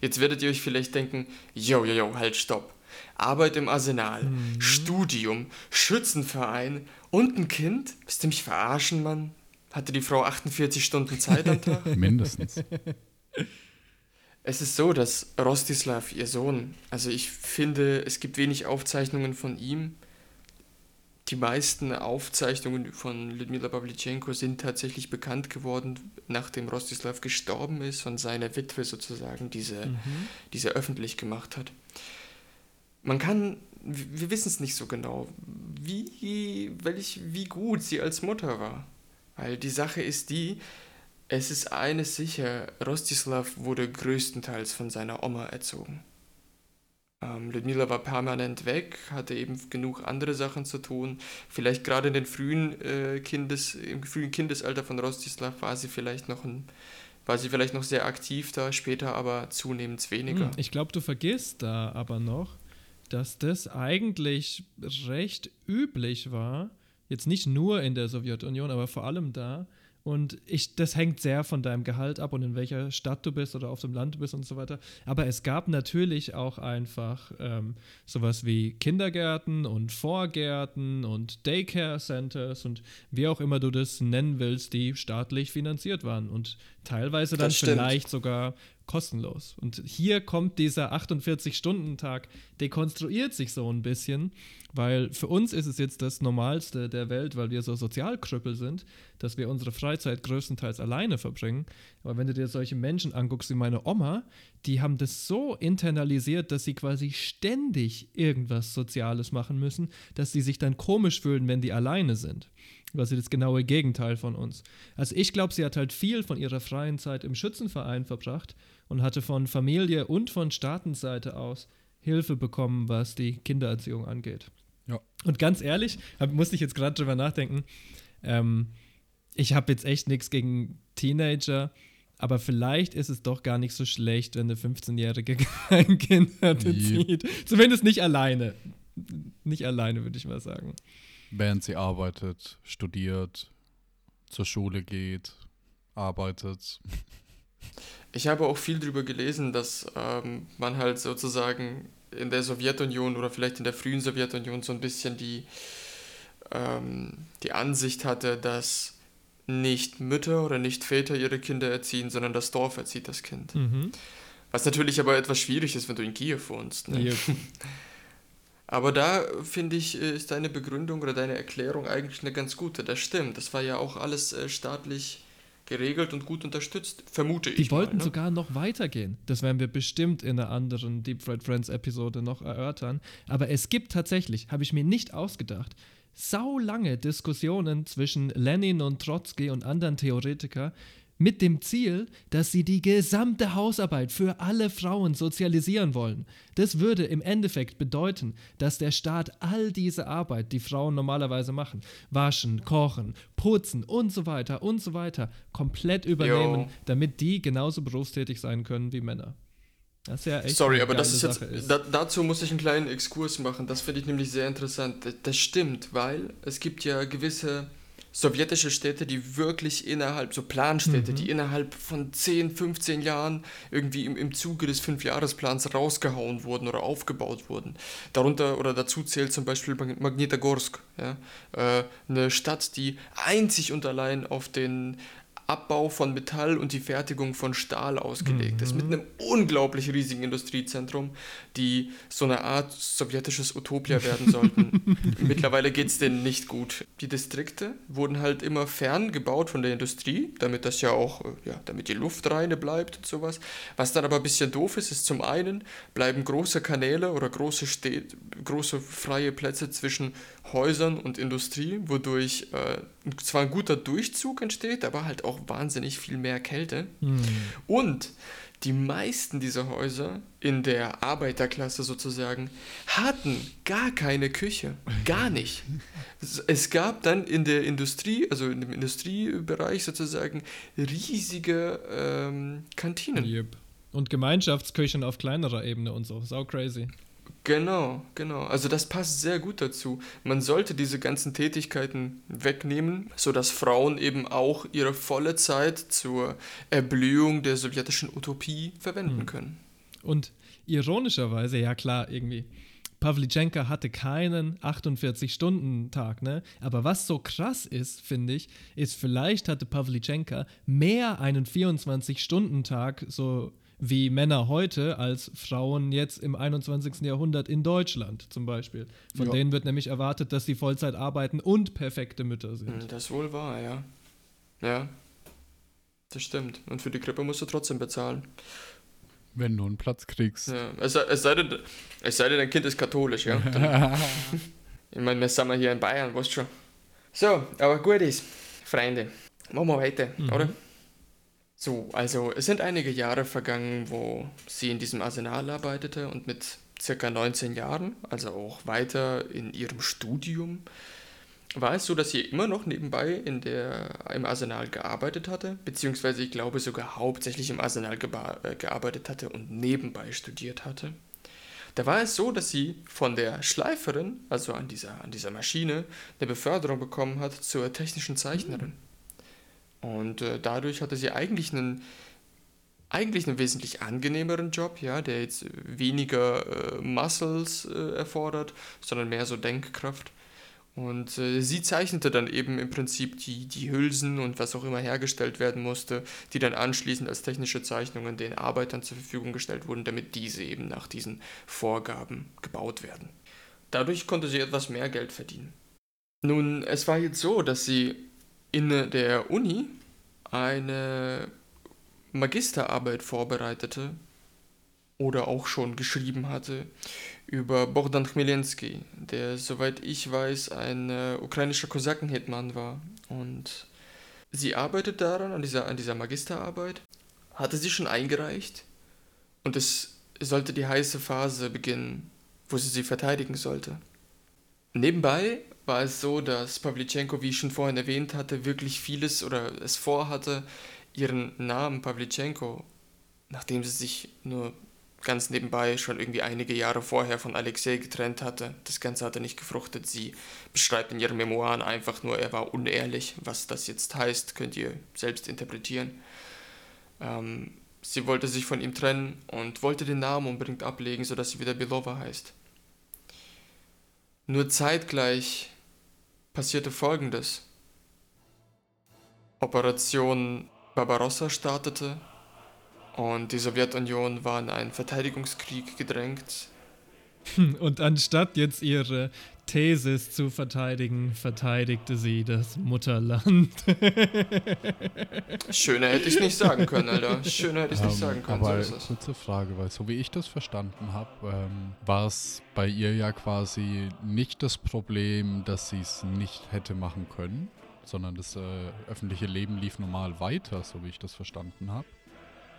Jetzt werdet ihr euch vielleicht denken, yo, yo, yo, halt, stopp. Arbeit im Arsenal, Studium, Schützenverein und ein Kind? Willst du mich verarschen, Mann? Hatte die Frau 48 Stunden Zeit am Tag? Mindestens. Es ist so, dass Rostislav, ihr Sohn, also ich finde, es gibt wenig Aufzeichnungen von ihm. Die meisten Aufzeichnungen von Lyudmila Pavlyuchenko sind tatsächlich bekannt geworden, nachdem Rostislav gestorben ist und seine Witwe sozusagen diese, diese öffentlich gemacht hat. Man kann, wir wissen es nicht so genau, wie, welch, wie gut sie als Mutter war. Weil die Sache ist die, es ist eines sicher, Rostislav wurde größtenteils von seiner Oma erzogen. Ähm, Ludmila war permanent weg, hatte eben genug andere Sachen zu tun. Vielleicht gerade in den frühen äh, Kindes, im frühen Kindesalter von Rostislav war sie vielleicht noch ein, war sie vielleicht noch sehr aktiv da, später aber zunehmend weniger. Hm, Ich glaube, du vergisst da aber noch, dass das eigentlich recht üblich war, jetzt nicht nur in der Sowjetunion, aber vor allem da, Und ich, das hängt sehr von deinem Gehalt ab und in welcher Stadt du bist oder auf dem Land du bist und so weiter. Aber es gab natürlich auch einfach ähm, sowas wie Kindergärten und Vorgärten und Daycare Centers und wie auch immer du das nennen willst, die staatlich finanziert waren und teilweise dann vielleicht sogar kostenlos. Und hier kommt dieser 48-Stunden-Tag, dekonstruiert sich so ein bisschen, weil für uns ist es jetzt das Normalste der Welt, weil wir so Sozialkrüppel sind, dass wir unsere Freizeit größtenteils alleine verbringen. Aber wenn du dir solche Menschen anguckst wie meine Oma, die haben das so internalisiert, dass sie quasi ständig irgendwas Soziales machen müssen, dass sie sich dann komisch fühlen, wenn die alleine sind. Quasi das genaue Gegenteil von uns. Also ich glaube, sie hat halt viel von ihrer freien Zeit im Schützenverein verbracht und hatte von Familie und von Staatenseite aus Hilfe bekommen, was die Kindererziehung angeht. Ja. Und ganz ehrlich, hab, musste ich jetzt gerade drüber nachdenken, ähm, ich habe jetzt echt nichts gegen Teenager, aber vielleicht ist es doch gar nicht so schlecht, wenn eine 15-Jährige kein Kind erzieht. Zumindest nicht alleine. Nicht alleine, würde ich mal sagen. Während sie arbeitet, studiert, zur Schule geht, arbeitet. Ich habe auch viel darüber gelesen, dass ähm, man halt sozusagen in der Sowjetunion oder vielleicht in der frühen Sowjetunion so ein bisschen die, ähm, die Ansicht hatte, dass nicht Mütter oder nicht Väter ihre Kinder erziehen, sondern das Dorf erzieht das Kind. Mhm. Was natürlich aber etwas schwierig ist, wenn du in Kiew wohnst. Ne? Hier. Aber da finde ich, äh, ist deine Begründung oder deine Erklärung eigentlich eine ganz gute. Das stimmt. Das war ja auch alles äh, staatlich geregelt und gut unterstützt, vermute Die ich. wollten mal, ne? sogar noch weitergehen. Das werden wir bestimmt in einer anderen Deep Fried Friends Episode noch erörtern. Aber es gibt tatsächlich, habe ich mir nicht ausgedacht, saulange Diskussionen zwischen Lenin und Trotzki und anderen Theoretiker mit dem Ziel, dass sie die gesamte Hausarbeit für alle Frauen sozialisieren wollen. Das würde im Endeffekt bedeuten, dass der Staat all diese Arbeit, die Frauen normalerweise machen, waschen, kochen, putzen und so weiter und so weiter, komplett übernehmen, Jo. damit die genauso berufstätig sein können wie Männer. Das ist ja echt Sorry, aber das ist jetzt, ist. Da, dazu muss ich einen kleinen Exkurs machen. Das finde ich nämlich sehr interessant. Das stimmt, weil es gibt ja gewisse sowjetische Städte, die wirklich innerhalb, so Planstädte, Mhm. die innerhalb von 10, 15 Jahren irgendwie im, im Zuge des Fünfjahresplans rausgehauen wurden oder aufgebaut wurden. Darunter oder dazu zählt zum Beispiel Mag- Magnitogorsk, ja? äh, eine Stadt, die einzig und allein auf den Abbau von Metall und die Fertigung von Stahl ausgelegt ist, mit einem unglaublich riesigen Industriezentrum, die so eine Art sowjetisches Utopia werden sollten. Mittlerweile geht es denen nicht gut. Die Distrikte wurden halt immer fern gebaut von der Industrie, damit das ja auch, äh, ja, damit die Luft reine bleibt und sowas. Was dann aber ein bisschen doof ist, ist zum einen bleiben große Kanäle oder große, Städte, große freie Plätze zwischen Häusern und Industrie, wodurch äh, zwar ein guter Durchzug entsteht, aber halt auch wahnsinnig viel mehr Kälte. Hm. Und die meisten dieser Häuser in der Arbeiterklasse sozusagen hatten gar keine Küche. Gar nicht. Es- Es gab dann in der Industrie, also in dem Industriebereich sozusagen, riesige ähm, Kantinen. Yep. Und Gemeinschaftsküchen auf kleinerer Ebene und so. Sau crazy. Genau, genau. Also das passt sehr gut dazu. Man sollte diese ganzen Tätigkeiten wegnehmen, sodass Frauen eben auch ihre volle Zeit zur Erblühung der sowjetischen Utopie verwenden können. Und ironischerweise, ja klar, irgendwie. Pavlichenka hatte keinen 48-Stunden-Tag, ne? Aber was so krass ist, finde ich, ist, vielleicht hatte Pavlichenka mehr einen 24-Stunden-Tag, so wie Männer heute, als Frauen jetzt im 21. Jahrhundert in Deutschland zum Beispiel. Von Ja. denen wird nämlich erwartet, dass sie Vollzeit arbeiten und perfekte Mütter sind. Hm, Das wohl wahr, ja. Ja. Das stimmt. Und für die Krippe musst du trotzdem bezahlen. Wenn du einen Platz kriegst. Ja. Es, sei- es, sei denn, es sei denn, dein Kind ist katholisch, ja. Dann, ich meine, wir sind ja hier in Bayern, weißt schon. So, aber gut ist, Freunde. Machen wir weiter, oder? So, also es sind einige Jahre vergangen, wo sie in diesem Arsenal arbeitete und mit circa 19 Jahren, also auch weiter in ihrem Studium, war es so, dass sie immer noch nebenbei in der, im Arsenal gearbeitet hatte, beziehungsweise ich glaube sogar hauptsächlich im Arsenal äh, gearbeitet hatte und nebenbei studiert hatte. Da war es so, dass sie von der Schleiferin, also an dieser, an dieser Maschine, eine Beförderung bekommen hat zur technischen Zeichnerin. Und äh, dadurch hatte sie eigentlich einen, eigentlich einen wesentlich angenehmeren Job, ja, der jetzt weniger äh, Muscles äh, erfordert, sondern mehr so Denkkraft. Und äh, sie zeichnete dann eben im Prinzip die, die Hülsen und was auch immer hergestellt werden musste, die dann anschließend als technische Zeichnungen den Arbeitern zur Verfügung gestellt wurden, damit diese eben nach diesen Vorgaben gebaut werden. Dadurch konnte sie etwas mehr Geld verdienen. Nun, es war jetzt so, dass sie in der Uni eine Magisterarbeit vorbereitete oder auch schon geschrieben hatte über Bogdan Chmielewski, der, soweit ich weiß, ein äh, ukrainischer Kosakenhetman war. Und sie arbeitet daran, an dieser, an dieser Magisterarbeit, hatte sie schon eingereicht und es sollte die heiße Phase beginnen, wo sie sie verteidigen sollte. Nebenbei war es so, dass Pawlichenko, wie ich schon vorhin erwähnt hatte, wirklich vieles oder es vorhatte, ihren Namen Pawlichenko, nachdem sie sich nur ganz nebenbei schon irgendwie einige Jahre vorher von Alexei getrennt hatte. Das Ganze hatte nicht gefruchtet. Sie beschreibt in ihren Memoiren einfach nur, er war unehrlich. Was das jetzt heißt, könnt ihr selbst interpretieren. Ähm, sie wollte sich von ihm trennen und wollte den Namen unbedingt ablegen, sodass sie wieder Belova heißt. Nur zeitgleich passierte Folgendes. Operation Barbarossa startete und die Sowjetunion war in einen Verteidigungskrieg gedrängt. Und anstatt jetzt ihre Thesis zu verteidigen, verteidigte sie das Mutterland. Schöner hätte ich nicht sagen können, Alter. Schöner hätte ich nicht ähm, sagen können. Aber so kurze Frage, weil so wie ich das verstanden habe, ähm, war es bei ihr ja quasi nicht das Problem, dass sie es nicht hätte machen können, sondern das äh, öffentliche Leben lief normal weiter, so wie ich das verstanden habe.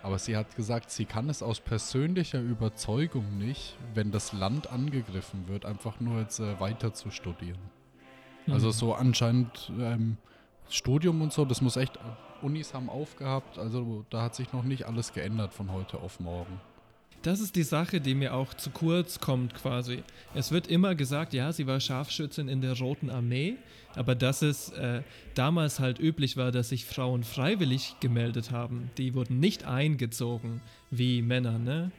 Aber sie hat gesagt, sie kann es aus persönlicher Überzeugung nicht, wenn das Land angegriffen wird, einfach nur jetzt äh, weiter zu studieren. Mhm. Also so anscheinend ähm, Studium und so, das muss echt, Unis haben aufgehabt, also da hat sich noch nicht alles geändert von heute auf morgen. Das ist die Sache, die mir auch zu kurz kommt quasi. Es wird immer gesagt, ja, sie war Scharfschützin in der Roten Armee, aber dass es äh, damals halt üblich war, dass sich Frauen freiwillig gemeldet haben, die wurden nicht eingezogen wie Männer, ne?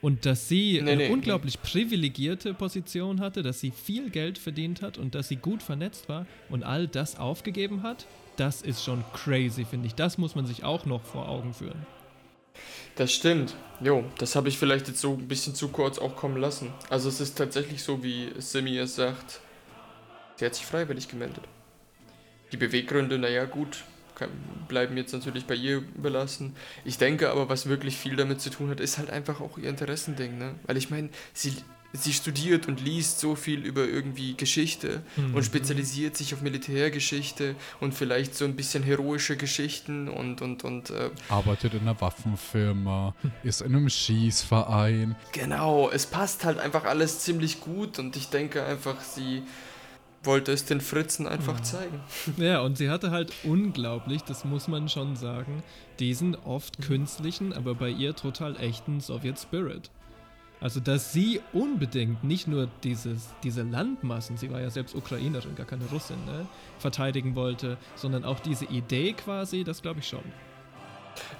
Und dass sie nee, eine nee, unglaublich nee. privilegierte Position hatte, dass sie viel Geld verdient hat und dass sie gut vernetzt war und all das aufgegeben hat, das ist schon crazy, finde ich. Das muss man sich auch noch vor Augen führen. Das stimmt. Jo, das habe ich vielleicht jetzt so ein bisschen zu kurz auch kommen lassen. Also es ist tatsächlich so, wie Simi es sagt. Sie hat sich freiwillig gemeldet. Die Beweggründe, naja gut, bleiben jetzt natürlich bei ihr überlassen. Ich denke aber, was wirklich viel damit zu tun hat, ist halt einfach auch ihr Interessending. Ne? Weil ich meine, sie sie studiert und liest so viel über irgendwie Geschichte mhm. und spezialisiert sich auf Militärgeschichte und vielleicht so ein bisschen heroische Geschichten und und und äh arbeitet in einer Waffenfirma, ist in einem Schießverein. Genau, es passt halt einfach alles ziemlich gut und ich denke einfach, sie wollte es den Fritzen einfach mhm. zeigen. Ja, und sie hatte halt unglaublich, das muss man schon sagen, diesen oft künstlichen, aber bei ihr total echten Sowjet Spirit. Also, dass sie unbedingt nicht nur dieses, diese Landmassen, sie war ja selbst Ukrainerin, gar keine Russin, ne, verteidigen wollte, sondern auch diese Idee quasi, das glaube ich schon.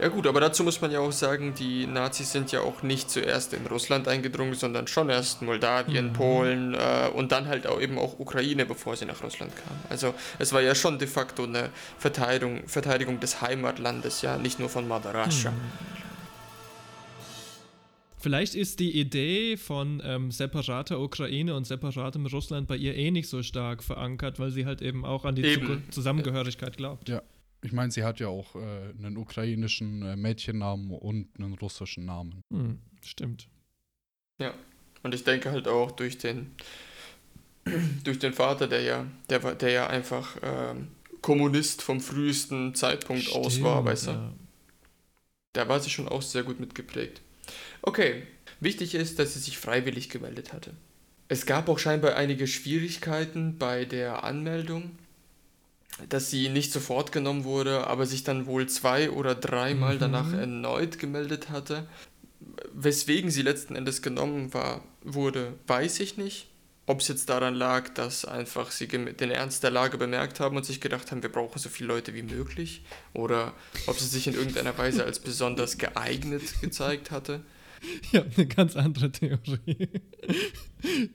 Ja gut, aber dazu muss man ja auch sagen, die Nazis sind ja auch nicht zuerst in Russland eingedrungen, sondern schon erst Moldawien, mhm. Polen äh, und dann halt auch eben auch Ukraine, bevor sie nach Russland kamen. Also es war ja schon de facto eine Verteidigung, Verteidigung des Heimatlandes, ja, nicht nur von Mother Russia. Mhm. Vielleicht ist die Idee von ähm, separater Ukraine und separatem Russland bei ihr eh nicht so stark verankert, weil sie halt eben auch an die eben. Zusammengehörigkeit glaubt. Ja, ich meine, sie hat ja auch äh, einen ukrainischen äh, Mädchennamen und einen russischen Namen. Hm, stimmt. Ja, und ich denke halt auch durch den durch den Vater, der ja, der, der ja einfach ähm, Kommunist vom frühesten Zeitpunkt Stimmt, aus war, weißt du? Ja. Da war sie schon auch sehr gut mitgeprägt. Okay, wichtig ist, dass sie sich freiwillig gemeldet hatte. Es gab auch scheinbar einige Schwierigkeiten bei der Anmeldung, dass sie nicht sofort genommen wurde, aber sich dann wohl zwei oder dreimal mhm. danach erneut gemeldet hatte. Weswegen sie letzten Endes genommen war, wurde, weiß ich nicht. ob es jetzt daran lag, dass einfach sie den Ernst der Lage bemerkt haben und sich gedacht haben, wir brauchen so viele Leute wie möglich. Oder ob sie sich in irgendeiner Weise als besonders geeignet gezeigt hatte. Ich habe eine ganz andere Theorie.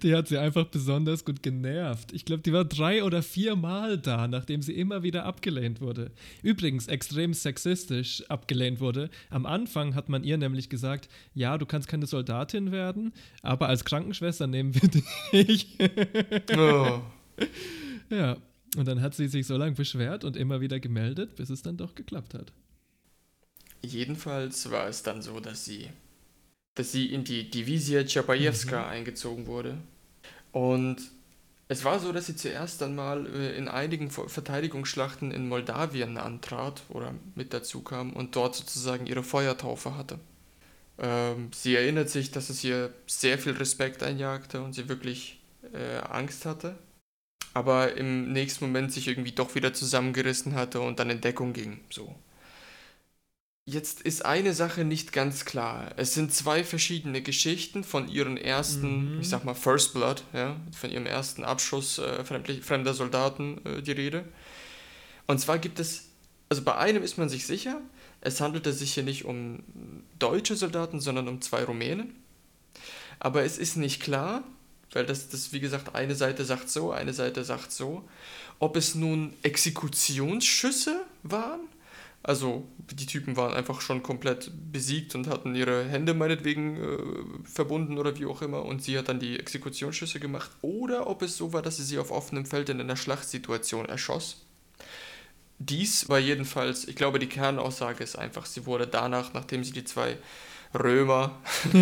Die hat sie einfach besonders gut genervt. Ich glaube, die war drei oder vier Mal da, nachdem sie immer wieder abgelehnt wurde. Übrigens extrem sexistisch abgelehnt wurde. Am Anfang hat man ihr nämlich gesagt, ja, du kannst keine Soldatin werden, aber als Krankenschwester nehmen wir dich. Oh. Ja, und dann hat sie sich so lange beschwert und immer wieder gemeldet, bis es dann doch geklappt hat. Jedenfalls war es dann so, dass sie dass sie in die Divizia Czapajewska mhm. eingezogen wurde. Und es war so, dass sie zuerst einmal äh, in einigen Verteidigungsschlachten in Moldawien antrat oder mit dazu kam und dort sozusagen ihre Feuertaufe hatte. Ähm, sie erinnert sich, dass es ihr sehr viel Respekt einjagte und sie wirklich äh, Angst hatte, aber im nächsten Moment sich irgendwie doch wieder zusammengerissen hatte und dann in Deckung ging. So. Jetzt ist eine Sache nicht ganz klar. Es sind zwei verschiedene Geschichten von ihren ersten, mhm. ich sag mal, First Blood, ja, von ihrem ersten Abschuss äh, fremder Soldaten äh, die Rede. Und zwar gibt es, also bei einem ist man sich sicher, es handelte sich hier nicht um deutsche Soldaten, sondern um zwei Rumänen. Aber es ist nicht klar, weil das, das, wie gesagt, eine Seite sagt so, eine Seite sagt so, ob es nun Exekutionsschüsse waren also die Typen waren einfach schon komplett besiegt und hatten ihre Hände meinetwegen äh, verbunden oder wie auch immer und sie hat dann die Exekutionsschüsse gemacht. Oder ob es so war, dass sie sie auf offenem Feld in einer Schlachtsituation erschoss. Dies war jedenfalls, ich glaube, die Kernaussage ist einfach, sie wurde danach, nachdem sie die zwei Römer,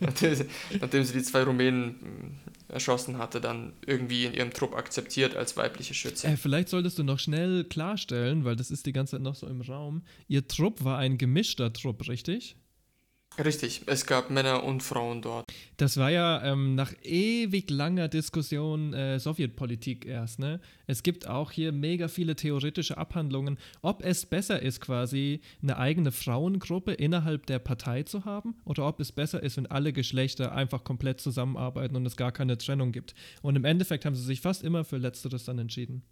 nachdem, sie, nachdem sie die zwei Rumänen erschossen hatte, dann irgendwie in ihrem Trupp akzeptiert als weibliche Schütze. Äh, vielleicht solltest du noch schnell klarstellen, weil das ist die ganze Zeit noch so im Raum. Ihr Trupp war ein gemischter Trupp, richtig? Richtig, es gab Männer und Frauen dort. Das war ja ähm, nach ewig langer Diskussion äh, Sowjetpolitik erst. Ne? Es gibt auch hier mega viele theoretische Abhandlungen, ob es besser ist, quasi eine eigene Frauengruppe innerhalb der Partei zu haben oder ob es besser ist, wenn alle Geschlechter einfach komplett zusammenarbeiten und es gar keine Trennung gibt. Und im Endeffekt haben sie sich fast immer für Letzteres dann entschieden.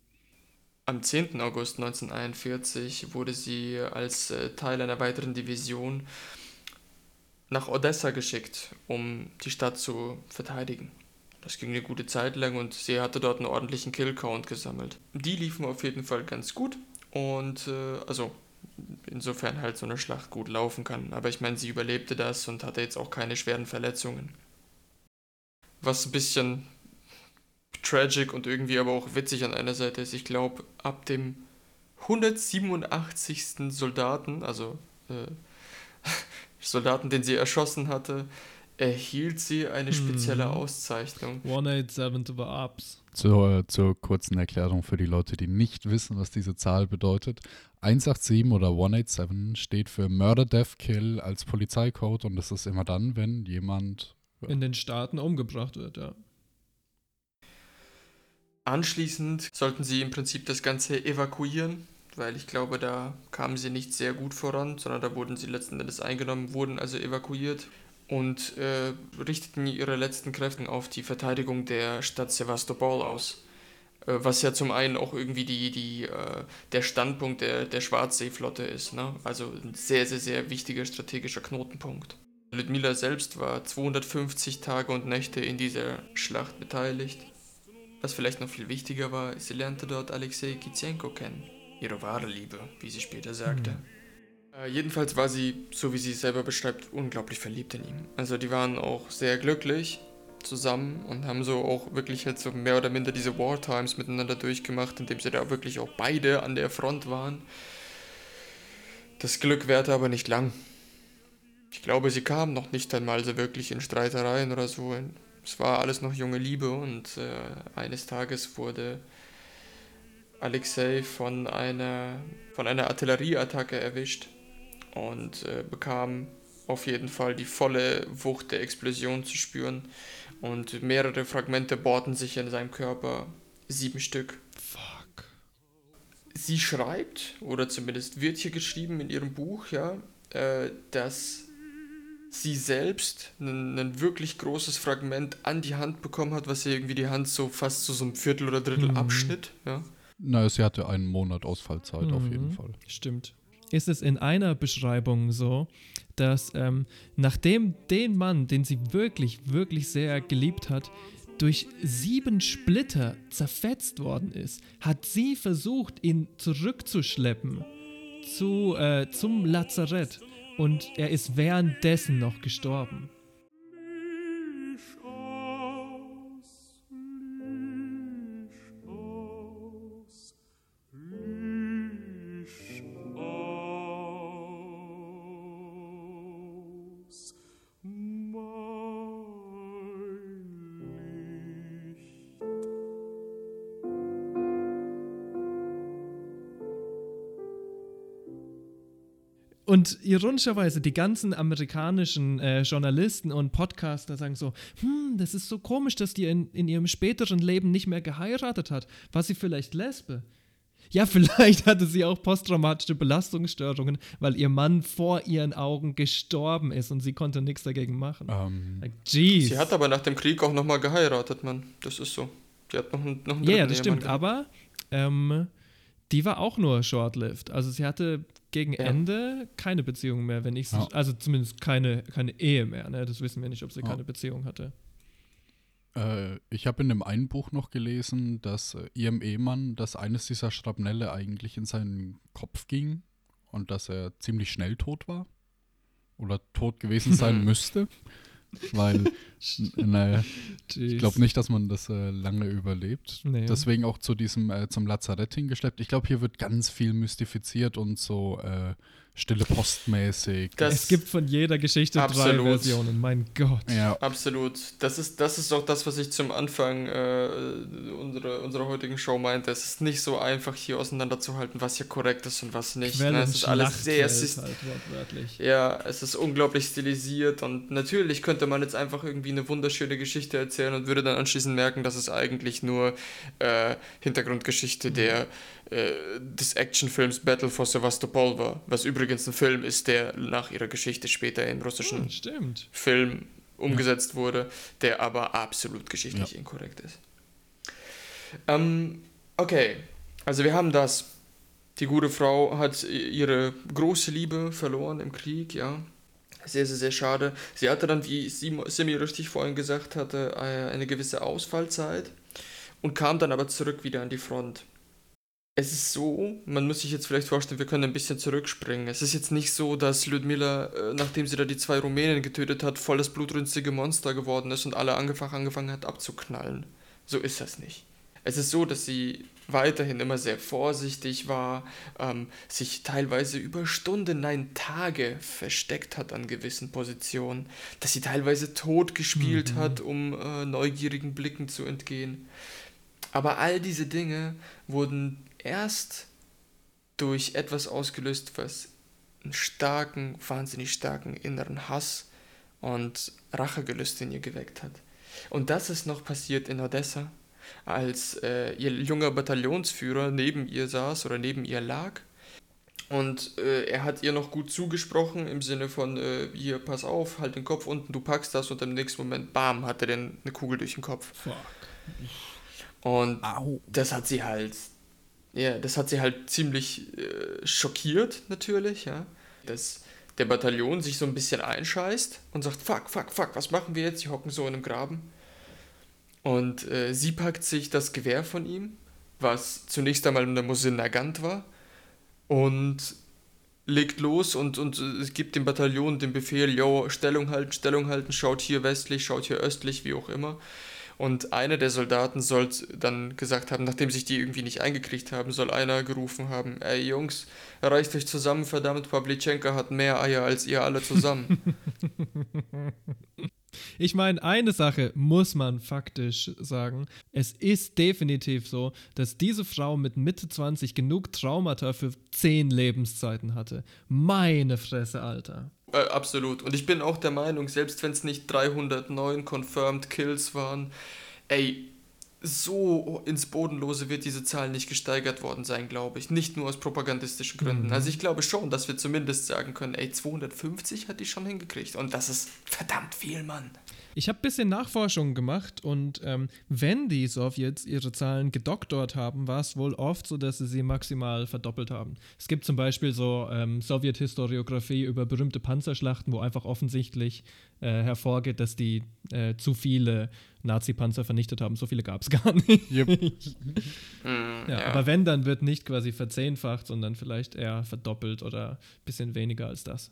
Am 10. August 1941 wurde sie als äh, Teil einer weiteren Division nach Odessa geschickt, um die Stadt zu verteidigen. Das ging eine gute Zeit lang und sie hatte dort einen ordentlichen Killcount gesammelt. Die liefen auf jeden Fall ganz gut und äh, also insofern halt so eine Schlacht gut laufen kann. Aber ich meine, sie überlebte das und hatte jetzt auch keine schweren Verletzungen. Was ein bisschen tragic und irgendwie aber auch witzig an einer Seite ist, ich glaube, ab dem 187. Soldaten, also äh, Soldaten, den sie erschossen hatte, erhielt sie eine spezielle hm. Auszeichnung. 187 to the Ups. Zur, zur kurzen Erklärung für die Leute, die nicht wissen, was diese Zahl bedeutet. 187 oder 187 steht für Murder, Death, Kill als Polizeicode und das ist immer dann, wenn jemand in den Staaten umgebracht wird, ja. Anschließend sollten sie im Prinzip das Ganze evakuieren weil ich glaube, da kamen sie nicht sehr gut voran, sondern da wurden sie letzten Endes eingenommen, wurden also evakuiert und äh, richteten ihre letzten Kräfte auf die Verteidigung der Stadt Sevastopol aus. Äh, was ja zum einen auch irgendwie die, die, äh, der Standpunkt der, der Schwarzseeflotte ist. Ne? Also ein sehr, sehr, sehr wichtiger strategischer Knotenpunkt. Ludmila selbst war 250 Tage und Nächte in dieser Schlacht beteiligt. Was vielleicht noch viel wichtiger war, sie lernte dort Alexei Kitsenko kennen ihre wahre Liebe, wie sie später sagte. Mhm. Äh, jedenfalls war sie, so wie sie es selber beschreibt, unglaublich verliebt in ihn. Also die waren auch sehr glücklich zusammen und haben so auch wirklich halt so mehr oder minder diese Wartimes miteinander durchgemacht, indem sie da wirklich auch beide an der Front waren. Das Glück währte aber nicht lang. Ich glaube, sie kamen noch nicht einmal so wirklich in Streitereien oder so. Es war alles noch junge Liebe und äh, eines Tages wurde Alexei von einer, von einer Artillerieattacke erwischt und äh, bekam auf jeden Fall die volle Wucht der Explosion zu spüren und mehrere Fragmente bohrten sich in seinem Körper, sieben Stück. Fuck. Sie schreibt, oder zumindest wird hier geschrieben in ihrem Buch, ja, äh, dass sie selbst ein, wirklich großes Fragment an die Hand bekommen hat, was ihr irgendwie die Hand so fast zu so einem Viertel oder Drittel Mhm. abschnitt. Ja. Na, sie hatte einen Monat Ausfallzeit auf jeden Mhm. Fall. Stimmt. Ist es in einer Beschreibung so, dass ähm, nachdem den Mann, den sie wirklich, wirklich sehr geliebt hat, durch sieben Splitter zerfetzt worden ist, hat sie versucht, ihn zurückzuschleppen zu, äh, zum Lazarett und er ist währenddessen noch gestorben. Und ironischerweise, die ganzen amerikanischen äh, Journalisten und Podcaster sagen so, hm, das ist so komisch, dass die in, in ihrem späteren Leben nicht mehr geheiratet hat. War sie vielleicht Lesbe? Ja, vielleicht hatte sie auch posttraumatische Belastungsstörungen, weil ihr Mann vor ihren Augen gestorben ist und sie konnte nichts dagegen machen. Ähm, Like, jeez. Sie hat aber nach dem Krieg auch nochmal geheiratet, Mann. Das ist so. Die hat noch einen, noch einen Ja, dritten das stimmt, gehabt. aber ähm, die war auch nur short-lived. Also sie hatte gegen Ja. Ende keine Beziehung mehr, wenn ich Ja. also zumindest keine, keine Ehe mehr. Ne? Das wissen wir nicht, ob sie Ja. keine Beziehung hatte. äh, ich habe in dem einen Buch noch gelesen, dass äh, ihrem Ehemann, dass eines dieser Schrapnelle eigentlich in seinen Kopf ging und dass er ziemlich schnell tot war. Oder tot gewesen sein müsste. Weil, naja, ich glaube nicht, dass man das äh, lange überlebt. Nee. Deswegen auch zu diesem, äh, zum Lazarett hingeschleppt. Ich glaube, hier wird ganz viel mystifiziert und so äh, stille postmäßig. Das- es gibt von jeder Geschichte drei Absolut. Versionen, mein Gott. ja, Absolut. Das ist, das ist auch das, was ich zum Anfang äh, unserer, unserer heutigen Show meinte. Es ist nicht so einfach, hier auseinanderzuhalten, was hier korrekt ist und was nicht. Ne? Es ist alles sehr syst- halt wortwörtlich. Ja, es ist unglaublich stilisiert und natürlich könnte man jetzt einfach irgendwie eine wunderschöne Geschichte erzählen und würde dann anschließend merken, dass es eigentlich nur äh, Hintergrundgeschichte der, äh, des Actionfilms Battle for Sevastopol war, was übrigens ein Film ist, der nach ihrer Geschichte später im russischen Hm. Film umgesetzt wurde, der aber absolut geschichtlich Ja. inkorrekt ist. Ähm, okay, also wir haben das. Die gute Frau hat ihre große Liebe verloren im Krieg, ja. Sehr, sehr, sehr schade. Sie hatte dann, wie Sim- Simi richtig vorhin gesagt hatte, äh, eine gewisse Ausfallzeit und kam dann aber zurück wieder an die Front. Es ist so, man muss sich jetzt vielleicht vorstellen, wir können ein bisschen zurückspringen. Es ist jetzt nicht so, dass Ludmilla, äh, nachdem sie da die zwei Rumänen getötet hat, voll das blutrünstige Monster geworden ist und alle einfach angefangen hat abzuknallen. So ist das nicht. Es ist so, dass sie weiterhin immer sehr vorsichtig war, ähm, sich teilweise über Stunden, nein Tage versteckt hat an gewissen Positionen, dass sie teilweise tot gespielt hat, um äh, neugierigen Blicken zu entgehen. Aber all diese Dinge wurden erst durch etwas ausgelöst, was einen starken, wahnsinnig starken inneren Hass und Rachegelüste in ihr geweckt hat. Und das ist noch passiert in Odessa, als äh, ihr junger Bataillonsführer neben ihr saß oder neben ihr lag. Und äh, er hat ihr noch gut zugesprochen im Sinne von, äh, hier, pass auf, halt den Kopf unten, du packst das und im nächsten Moment, bam, hat er den eine Kugel durch den Kopf. Fuck. Und das hat sie halt, ja, das hat sie halt ziemlich äh, schockiert natürlich, ja. Dass der Bataillon sich so ein bisschen einscheißt und sagt, fuck, fuck, fuck, was machen wir jetzt? Sie hocken so in einem Graben. Und äh, sie packt sich das Gewehr von ihm, was zunächst einmal eine Mosin Nagant war, und legt los und, und äh, gibt dem Bataillon den Befehl, yo, Stellung halten, Stellung halten, schaut hier westlich, schaut hier östlich, wie auch immer. Und einer der Soldaten soll dann gesagt haben, nachdem sich die irgendwie nicht eingekriegt haben, soll einer gerufen haben, ey Jungs, reißt euch zusammen, verdammt, Pavlichenka hat mehr Eier als ihr alle zusammen. Ich meine, eine Sache muss man faktisch sagen. Es ist definitiv so, dass diese Frau mit Mitte 20 genug Traumata für 10 Lebenszeiten hatte. Meine Fresse, Alter. Äh, absolut. Und ich bin auch der Meinung, selbst wenn es nicht 309 confirmed Kills waren, ey, so ins Bodenlose wird diese Zahl nicht gesteigert worden sein, glaube ich. Nicht nur aus propagandistischen Gründen. Mhm. Also ich glaube schon, dass wir zumindest sagen können, ey, 250 hat die schon hingekriegt. Und das ist verdammt viel, Mann. Ich habe ein bisschen Nachforschungen gemacht und ähm, wenn die Sowjets ihre Zahlen gedoktort haben, war es wohl oft so, dass sie sie maximal verdoppelt haben. Es gibt zum Beispiel so ähm, Sowjet-Historiografie über berühmte Panzerschlachten, wo einfach offensichtlich äh, hervorgeht, dass die äh, zu viele Nazi-Panzer vernichtet haben. So viele gab es gar nicht. Yep. ja, ja. Aber wenn, dann wird nicht quasi verzehnfacht, sondern vielleicht eher verdoppelt oder ein bisschen weniger als das.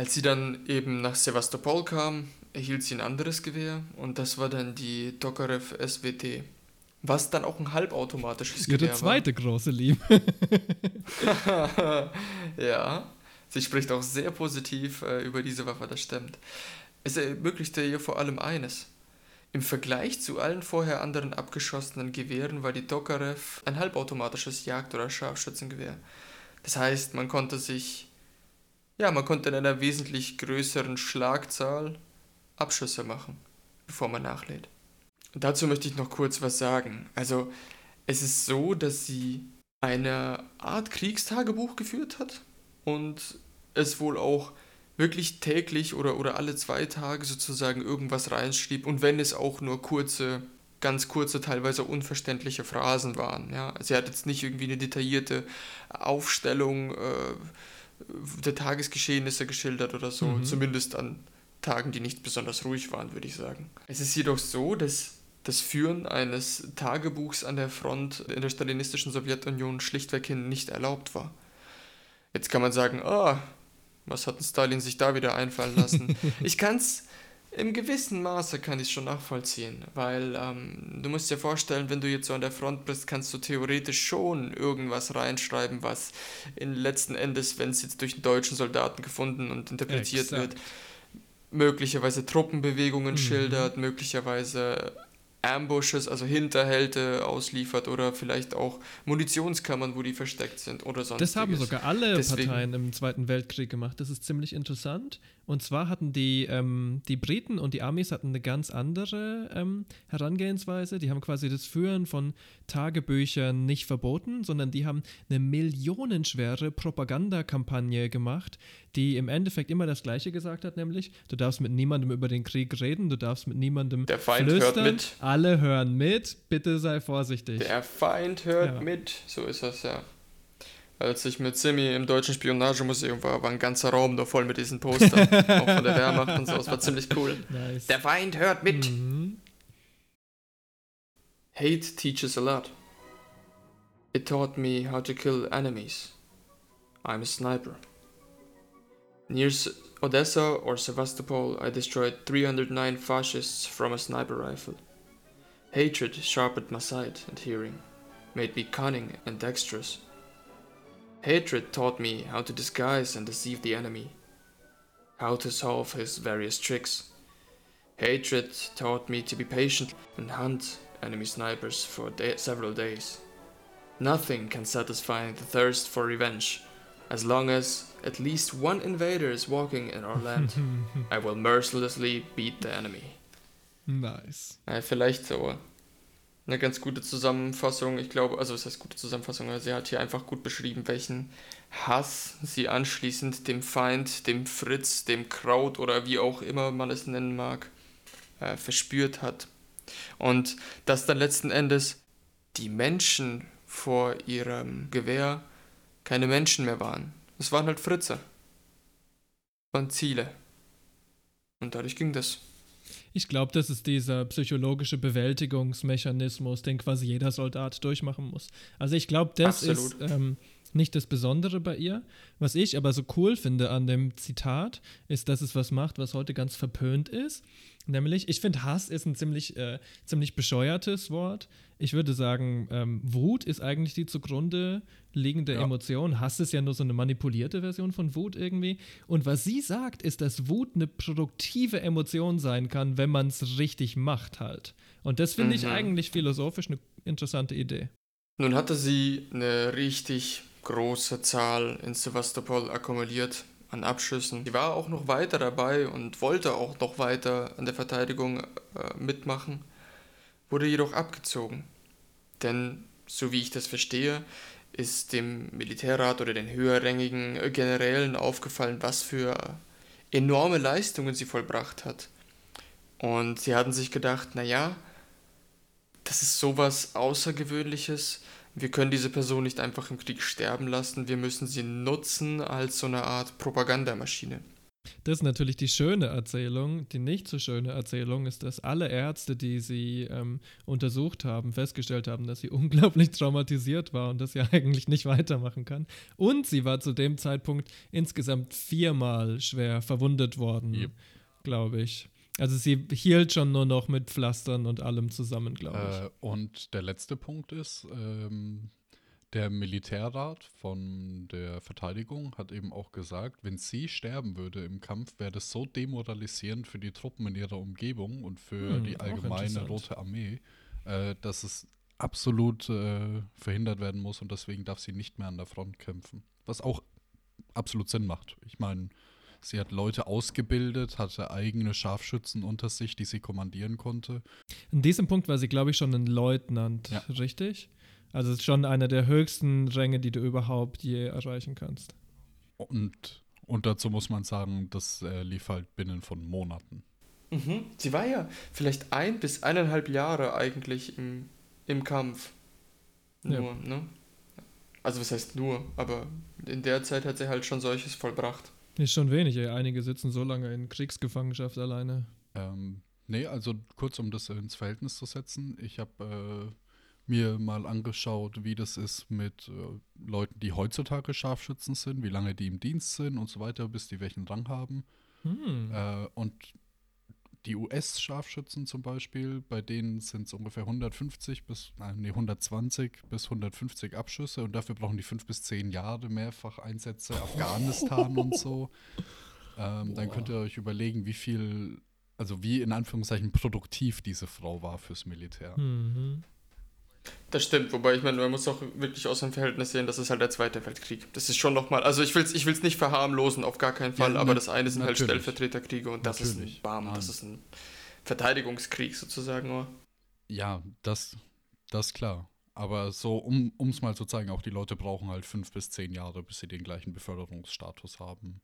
Als sie dann eben nach Sevastopol kam, erhielt sie ein anderes Gewehr und das war dann die Tokarev SWT. Was dann auch ein halbautomatisches Ihre Gewehr war. Ihre zweite große Liebe. ja, sie spricht auch sehr positiv äh, über diese Waffe, das stimmt. Es ermöglichte ihr vor allem eines. Im Vergleich zu allen vorher anderen abgeschossenen Gewehren war die Tokarev ein halbautomatisches Jagd- oder Scharfschützengewehr. Das heißt, man konnte sich ja, man konnte in einer wesentlich größeren Schlagzahl Abschüsse machen, bevor man nachlädt. dazu möchte ich noch kurz was sagen. Also, es ist so, dass sie eine Art Kriegstagebuch geführt hat und es wohl auch wirklich täglich oder, oder alle zwei Tage sozusagen irgendwas reinschrieb und wenn es auch nur kurze, ganz kurze, teilweise unverständliche Phrasen waren. Ja? Sie hat jetzt nicht irgendwie eine detaillierte Aufstellung äh, der Tagesgeschehnisse geschildert oder so, mhm. zumindest an Tagen, die nicht besonders ruhig waren, würde ich sagen. Es ist jedoch so, dass das Führen eines Tagebuchs an der Front in der stalinistischen Sowjetunion schlichtweg hin nicht erlaubt war. Jetzt kann man sagen, ah, was hat Stalin sich da wieder einfallen lassen? ich kann es im gewissen Maße kann ich es schon nachvollziehen, weil ähm, du musst dir vorstellen, wenn du jetzt so an der Front bist, kannst du theoretisch schon irgendwas reinschreiben, was in letzten Endes, wenn es jetzt durch einen deutschen Soldaten gefunden und interpretiert Exakt. wird, möglicherweise Truppenbewegungen mhm. schildert, möglicherweise Ambushes, also Hinterhälte ausliefert oder vielleicht auch Munitionskammern, wo die versteckt sind oder sonst. Das haben sogar alle Deswegen, Parteien im Zweiten Weltkrieg gemacht. Das ist ziemlich interessant. Und zwar hatten die, ähm, die Briten und die Amis hatten eine ganz andere ähm, Herangehensweise. Die haben quasi das Führen von Tagebüchern nicht verboten, sondern die haben eine millionenschwere Propagandakampagne gemacht, die im Endeffekt immer das Gleiche gesagt hat, nämlich du darfst mit niemandem über den Krieg reden, du darfst mit niemandem Der Feind flüstern, hört mit. Alle hören mit, bitte sei vorsichtig. Der Feind hört ja. mit, so ist das ja. Als ich mit Simi im Deutschen Spionagemuseum war, war ein ganzer Raum da voll mit diesen Postern. auch von der Wehrmacht und so. Das war ziemlich cool. Nice. Der Feind hört mit. Mhm. Hate teaches a lot. It taught me how to kill enemies. I'm a sniper. Near Odessa or Sevastopol, I destroyed 309 fascists from a sniper rifle. Hatred sharpened my sight and hearing, made me cunning and dexterous. Hatred taught me how to disguise and deceive the enemy, how to solve his various tricks. Hatred taught me to be patient and hunt enemy snipers for day several days. Nothing can satisfy the thirst for revenge. As long as at least one invader is walking in our land, I will mercilessly beat the enemy. Nice. Ja, vielleicht so eine ganz gute Zusammenfassung. Ich glaube, also es heißt gute Zusammenfassung, aber sie hat hier einfach gut beschrieben, welchen Hass sie anschließend dem Feind, dem Fritz, dem Kraut oder wie auch immer man es nennen mag, äh, verspürt hat. Und dass dann letzten Endes die Menschen vor ihrem Gewehr keine Menschen mehr waren. Es waren halt Fritze. Es waren Ziele. Und dadurch ging das. Ich glaube, das ist dieser psychologische Bewältigungsmechanismus, den quasi jeder Soldat durchmachen muss. Also ich glaube, das Absolut. ist ähm, nicht das Besondere bei ihr. Was ich aber so cool finde an dem Zitat, ist, dass es was macht, was heute ganz verpönt ist. Nämlich, ich finde, Hass ist ein ziemlich, äh, ziemlich bescheuertes Wort. Ich würde sagen, ähm, Wut ist eigentlich die zugrunde liegende ja. Emotion. Hass ist ja nur so eine manipulierte Version von Wut irgendwie. Und was sie sagt, ist, dass Wut eine produktive Emotion sein kann, wenn man es richtig macht halt. Und das finde mhm. ich eigentlich philosophisch eine interessante Idee. Nun hatte sie eine richtig große Zahl in Sevastopol akkumuliert an Abschüssen. Sie war auch noch weiter dabei und wollte auch noch weiter an der Verteidigung äh, mitmachen, wurde jedoch abgezogen. Denn, so wie ich das verstehe, ist dem Militärrat oder den höherrangigen Generälen aufgefallen, was für enorme Leistungen sie vollbracht hat. Und sie hatten sich gedacht, naja, das ist sowas Außergewöhnliches. Wir können diese Person nicht einfach im Krieg sterben lassen. Wir müssen sie nutzen als so eine Art Propagandamaschine. Das ist natürlich die schöne Erzählung. Die nicht so schöne Erzählung ist, dass alle Ärzte, die sie ähm, untersucht haben, festgestellt haben, dass sie unglaublich traumatisiert war und dass sie eigentlich nicht weitermachen kann. Und sie war zu dem Zeitpunkt insgesamt viermal schwer verwundet worden, yep. glaube ich. Also sie hielt schon nur noch mit Pflastern und allem zusammen, glaube ich. Äh, und der letzte Punkt ist, ähm, der Militärrat von der Verteidigung hat eben auch gesagt, wenn sie sterben würde im Kampf, wäre das so demoralisierend für die Truppen in ihrer Umgebung und für hm, die allgemeine Rote Armee, äh, dass es absolut äh, verhindert werden muss und deswegen darf sie nicht mehr an der Front kämpfen. Was auch absolut Sinn macht. Ich meine, Sie hat Leute ausgebildet, hatte eigene Scharfschützen unter sich, die sie kommandieren konnte. In diesem Punkt war sie, glaube ich, schon ein Leutnant, ja. richtig? Also es ist schon einer der höchsten Ränge, die du überhaupt je erreichen kannst. Und, und dazu muss man sagen, das äh, lief halt binnen von Monaten. Mhm. Sie war ja vielleicht ein bis eineinhalb Jahre eigentlich im, im Kampf. Nur, ja. ne? Also was heißt nur, aber in der Zeit hat sie halt schon solches vollbracht. Ist schon wenig, ey. Einige sitzen so lange in Kriegsgefangenschaft alleine. Ähm, nee, also kurz um das ins Verhältnis zu setzen. Ich habe äh, mir mal angeschaut, wie das ist mit äh, Leuten, die heutzutage Scharfschützen sind, wie lange die im Dienst sind und so weiter, bis die welchen Rang haben. Hm. Äh, und die US-Scharfschützen zum Beispiel, bei denen sind es ungefähr 150 bis, nein, nee, 120 bis 150 Abschüsse und dafür brauchen die fünf bis zehn Jahre mehrfach Einsätze, Afghanistan und so. Ähm, dann könnt ihr euch überlegen, wie viel, also wie in Anführungszeichen produktiv diese Frau war fürs Militär. Mhm. Das stimmt, wobei ich meine, man muss auch wirklich aus dem Verhältnis sehen, das ist halt der Zweite Weltkrieg. Das ist schon nochmal, also ich will es ich will's nicht verharmlosen, auf gar keinen Fall, ja, aber das eine sind halt natürlich. halt Stellvertreterkriege und das natürlich. ist ein Bam, das ist ein Verteidigungskrieg sozusagen nur. Ja, das, das klar. Aber so, um es mal zu zeigen, auch die Leute brauchen halt fünf bis zehn Jahre, bis sie den gleichen Beförderungsstatus haben.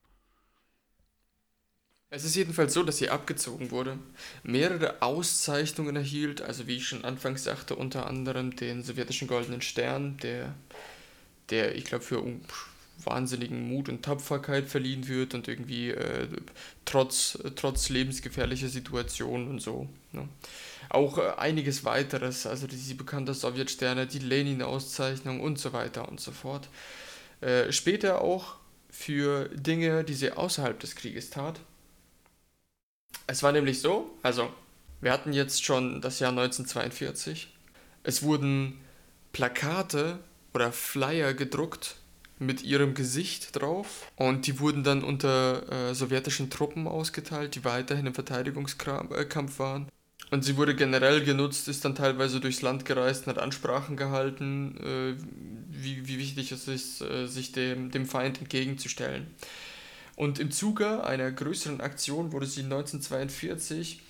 Es ist jedenfalls so, dass sie abgezogen wurde, mehrere Auszeichnungen erhielt, also wie ich schon anfangs sagte, unter anderem den sowjetischen Goldenen Stern, der, der ich glaube, für wahnsinnigen Mut und Tapferkeit verliehen wird und irgendwie äh, trotz, trotz lebensgefährlicher Situationen und so. Ne? Auch äh, einiges weiteres, also die, bekannte Sowjetsterne, die Lenin-Auszeichnung und so weiter und so fort. Äh, später auch für Dinge, die sie außerhalb des Krieges tat. Es war nämlich so, also wir hatten jetzt schon das Jahr 1942. Es wurden Plakate oder Flyer gedruckt mit ihrem Gesicht drauf und die wurden dann unter äh, sowjetischen Truppen ausgeteilt, die weiterhin im Verteidigungskampf waren. Und sie wurde generell genutzt, ist dann teilweise durchs Land gereist und hat Ansprachen gehalten, äh, wie, wie wichtig es ist, äh, sich dem, dem Feind entgegenzustellen. Und im Zuge einer größeren Aktion wurde sie 1942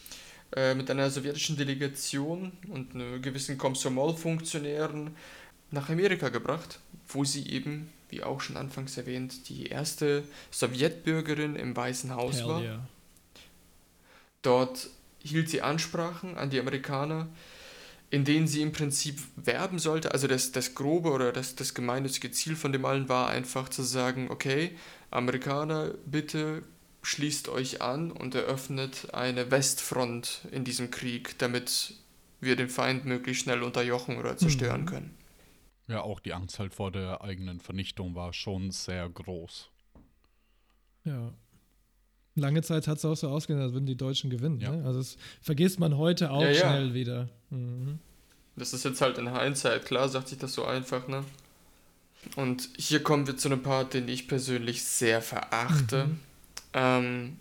äh, mit einer sowjetischen Delegation und gewissen Komsomol-Funktionären nach Amerika gebracht, wo sie eben, wie auch schon anfangs erwähnt, die erste Sowjetbürgerin im Weißen Haus Hell war. Yeah. Dort hielt sie Ansprachen an die Amerikaner, in denen sie im Prinzip werben sollte. Also das, das grobe oder das, das gemeinnützige Ziel von dem allen war einfach zu sagen, okay, Amerikaner, bitte schließt euch an und eröffnet eine Westfront in diesem Krieg, damit wir den Feind möglichst schnell unterjochen oder zerstören mhm. können. Ja, auch die Angst halt vor der eigenen Vernichtung war schon sehr groß. Ja. Lange Zeit hat es auch so ausgesehen, als würden die Deutschen gewinnen. Ja. Ne? Also das vergisst man heute auch ja, ja. schnell wieder. Mhm. Das ist jetzt halt in Hindsight, klar sagt sich das so einfach, ne? Und hier kommen wir zu einem Part, den ich persönlich sehr verachte. Mhm. Ähm,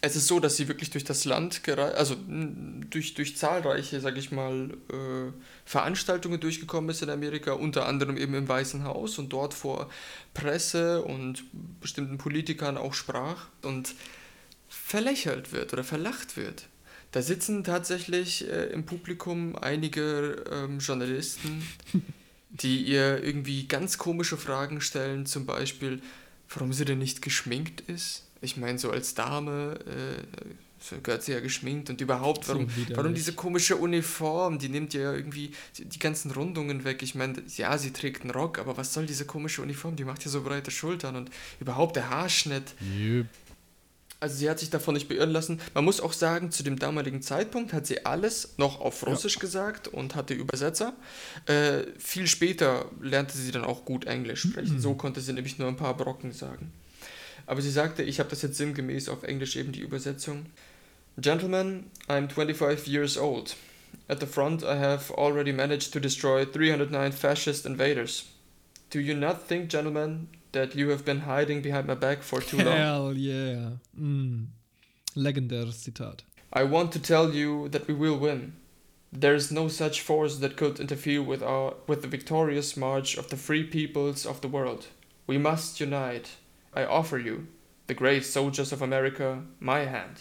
es ist so, dass sie wirklich durch das Land gereist, also durch, durch zahlreiche, sag ich mal, äh, Veranstaltungen durchgekommen ist in Amerika, unter anderem eben im Weißen Haus und dort vor Presse und bestimmten Politikern auch sprach und verlächelt wird oder verlacht wird. Da sitzen tatsächlich äh, im Publikum einige ähm, Journalisten, die ihr irgendwie ganz komische Fragen stellen, zum Beispiel, warum sie denn nicht geschminkt ist. Ich meine, so als Dame äh, gehört sie ja geschminkt und überhaupt, So warum, warum diese komische Uniform, die nimmt ja irgendwie die, ganzen Rundungen weg. Ich meine, ja, sie trägt einen Rock, aber was soll diese komische Uniform? Die macht ja so breite Schultern und überhaupt der Haarschnitt. Jep. Also sie hat sich davon nicht beirren lassen. Man muss auch sagen, zu dem damaligen Zeitpunkt hat sie alles noch auf Russisch gesagt und hatte Übersetzer. Äh, viel später lernte sie dann auch gut Englisch sprechen. So konnte sie nämlich nur ein paar Brocken sagen. Aber sie sagte, ich habe das jetzt sinngemäß auf Englisch eben die Übersetzung. Gentlemen, I'm 25 years old. At the front I have already managed to destroy 309 fascist invaders. Do you not think, gentlemen, that you have been hiding behind my back for too long? Hell yeah. Mm. Legendäres Zitat. I want to tell you that we will win. There is no such force that could interfere with our with the victorious march of the free peoples of the world. We must unite. I offer you, the great soldiers of America, my hand.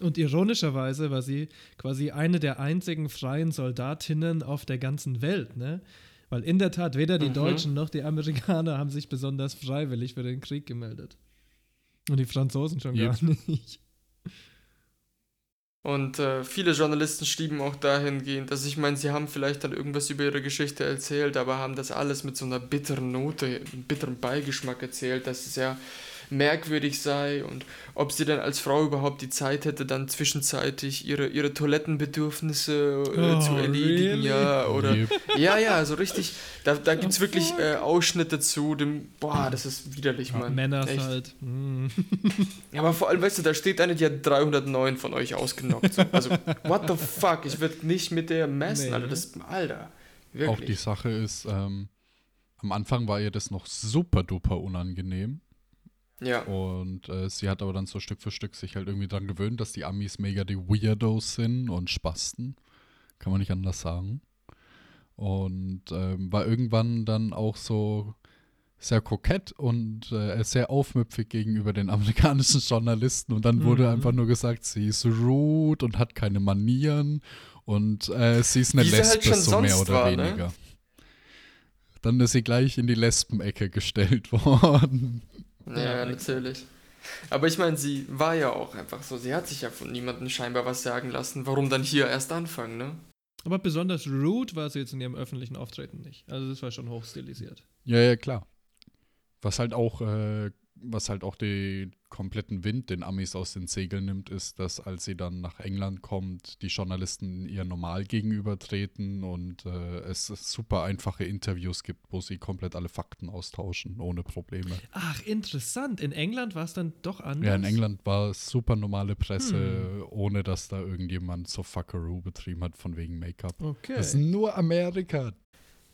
Und ironischerweise war sie quasi eine der einzigen freien Soldatinnen auf der ganzen Welt, ne? Weil in der Tat weder die Mhm. Deutschen noch die Amerikaner haben sich besonders freiwillig für den Krieg gemeldet. Und die Franzosen schon Yep. gar nicht. Und äh, viele Journalisten schrieben auch dahingehend, dass ich meine, sie haben vielleicht dann irgendwas über ihre Geschichte erzählt, aber haben das alles mit so einer bitteren Note, einem bitteren Beigeschmack erzählt, dass es ja merkwürdig sei und ob sie dann als Frau überhaupt die Zeit hätte, dann zwischenzeitig ihre, ihre Toilettenbedürfnisse äh, Oh, zu erledigen, really? ja, oder Yep. ja, ja, also richtig, da, da gibt es wirklich äh, Ausschnitte zu dem, boah, das ist widerlich, Ja, Mann. Männer Echt. halt. Mm. Ja, aber vor allem, weißt du, da steht eine, die hat 309 von euch ausgenockt. So. Also, what the fuck? Ich würde nicht mit der messen, Nee. Alter. Das, Alter. Auch die Wirklich. Sache ist, ähm, am Anfang war ihr das noch super duper unangenehm. Ja. Und äh, sie hat aber dann so Stück für Stück sich halt irgendwie dran gewöhnt, dass die Amis mega die Weirdos sind und Spasten. Kann man nicht anders sagen. Und ähm, war irgendwann dann auch so sehr kokett und äh, sehr aufmüpfig gegenüber den amerikanischen Journalisten. Und dann wurde Mhm. einfach nur gesagt, sie ist rude und hat keine Manieren und äh, sie ist eine Wie halt Lesbe, schon so mehr oder war, ne? weniger. Dann ist sie gleich in die Lesbenecke gestellt worden. Ja, natürlich. Aber ich meine, sie war ja auch einfach so. Sie hat sich ja von niemandem scheinbar was sagen lassen. Warum dann hier erst anfangen, ne? Aber besonders rude war sie jetzt in ihrem öffentlichen Auftreten nicht. Also das war schon hochstilisiert. Ja, ja, klar. Was halt auch, äh, was halt auch den kompletten Wind den Amis aus den Segeln nimmt, ist, dass als sie dann nach England kommt, die Journalisten ihr normal gegenübertreten und äh, es super einfache Interviews gibt, wo sie komplett alle Fakten austauschen, ohne Probleme. Ach, interessant. In England war es dann doch anders. Ja, in England war es super normale Presse, ohne dass da irgendjemand so Fuckaroo betrieben hat von wegen Make-up. Okay. Das ist nur Amerika.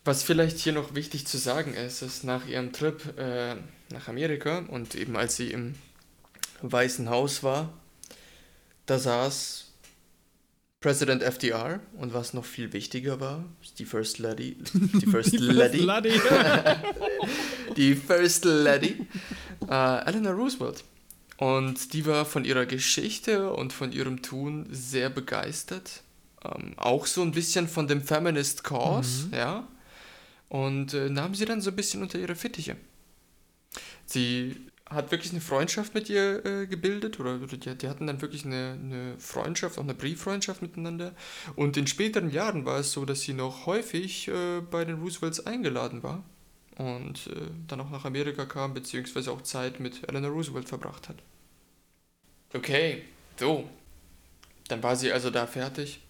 Was vielleicht hier noch wichtig zu sagen ist, ist nach ihrem Trip äh, nach Amerika und eben als sie im Weißen Haus war, da saß Präsident FDR und was noch viel wichtiger war, die First Lady, die First Lady, Bloody. die First Lady, äh, Eleanor Roosevelt. Und die war von ihrer Geschichte und von ihrem Tun sehr begeistert. Ähm, auch so ein bisschen von dem Feminist Cause, ja. Und äh, nahm sie dann so ein bisschen unter ihre Fittiche. Sie hat wirklich eine Freundschaft mit ihr äh, gebildet oder, oder die, die hatten dann wirklich eine, eine Freundschaft, auch eine Brieffreundschaft miteinander. Und in späteren Jahren war es so, dass sie noch häufig äh, bei den Roosevelts eingeladen war und äh, dann auch nach Amerika kam, beziehungsweise auch Zeit mit Eleanor Roosevelt verbracht hat. Okay, so. Dann war sie also da fertig.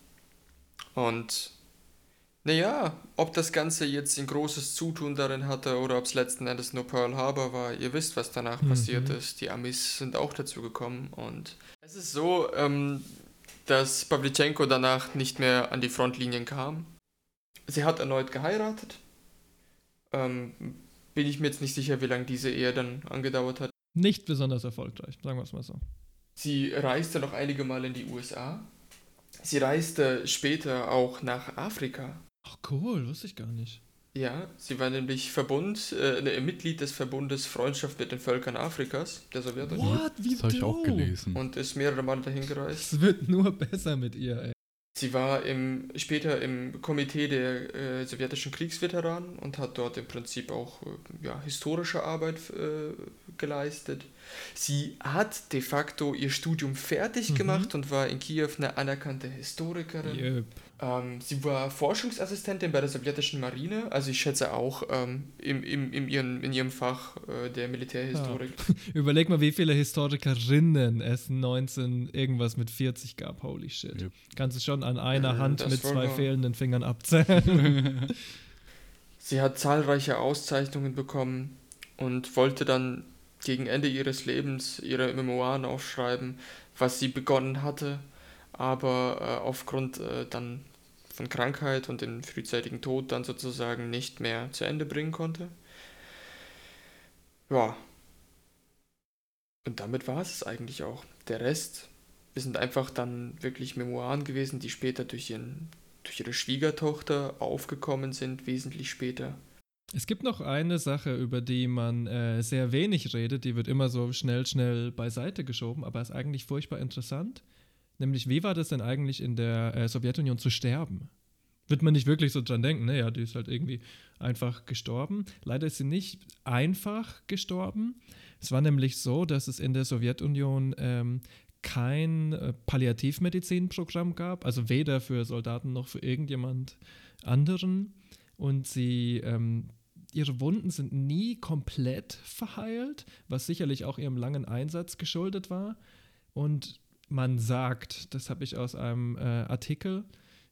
Und naja, ob das Ganze jetzt ein großes Zutun darin hatte oder ob es letzten Endes nur Pearl Harbor war, ihr wisst, was danach Mhm. passiert ist. Die Amis sind auch dazu gekommen und es ist so, ähm, dass Pavlichenko danach nicht mehr an die Frontlinien kam. Sie hat erneut geheiratet. Ähm, bin ich mir jetzt nicht sicher, wie lange diese Ehe dann angedauert hat. Nicht besonders erfolgreich, sagen wir es mal so. Sie reiste noch einige Mal in die USA. Sie reiste später auch nach Afrika. Ach cool, wusste ich gar nicht. Ja, sie war nämlich Verbund, äh, ne, Mitglied des Verbundes Freundschaft mit den Völkern Afrikas, der Sowjetunion. What? Wie Das habe ich auch gelesen. Und ist mehrere Male dahin gereist. Es wird nur besser mit ihr, ey. Sie war im, später im Komitee der äh, sowjetischen Kriegsveteranen und hat dort im Prinzip auch äh, ja, historische Arbeit äh, geleistet. Sie hat de facto ihr Studium fertig Mhm. gemacht und war in Kiew eine anerkannte Historikerin. Yep. Ähm, sie war Forschungsassistentin bei der sowjetischen Marine, also ich schätze auch ähm, im, im, im ihren, in ihrem Fach äh, der Militärhistorik. Überleg mal, wie viele Historikerinnen es 19 irgendwas mit 40 gab. Holy shit. Yep. Kannst du schon an einer Äh, Hand das mit zwei fehlenden Fingern abzählen. Sie hat zahlreiche Auszeichnungen bekommen und wollte dann gegen Ende ihres Lebens ihre Memoiren aufschreiben, was sie begonnen hatte, aber äh, aufgrund äh, dann von Krankheit und dem frühzeitigen Tod dann sozusagen nicht mehr zu Ende bringen konnte. Ja. Und damit war es eigentlich auch. Der Rest sind einfach dann wirklich Memoiren gewesen, die später durch, ihren, durch ihre Schwiegertochter aufgekommen sind, wesentlich später. Es gibt noch eine Sache, über die man äh, sehr wenig redet, die wird immer so schnell, schnell beiseite geschoben, aber ist eigentlich furchtbar interessant. Nämlich, wie war das denn eigentlich in der äh, Sowjetunion zu sterben? Wird man nicht wirklich so dran denken, naja, die ist halt irgendwie einfach gestorben. Leider ist sie nicht einfach gestorben. Es war nämlich so, dass es in der Sowjetunion ähm, kein äh, Palliativmedizinprogramm gab, also weder für Soldaten noch für irgendjemand anderen. Und sie, ähm, ihre Wunden sind nie komplett verheilt, was sicherlich auch ihrem langen Einsatz geschuldet war. Und man sagt, das habe ich aus einem äh, Artikel,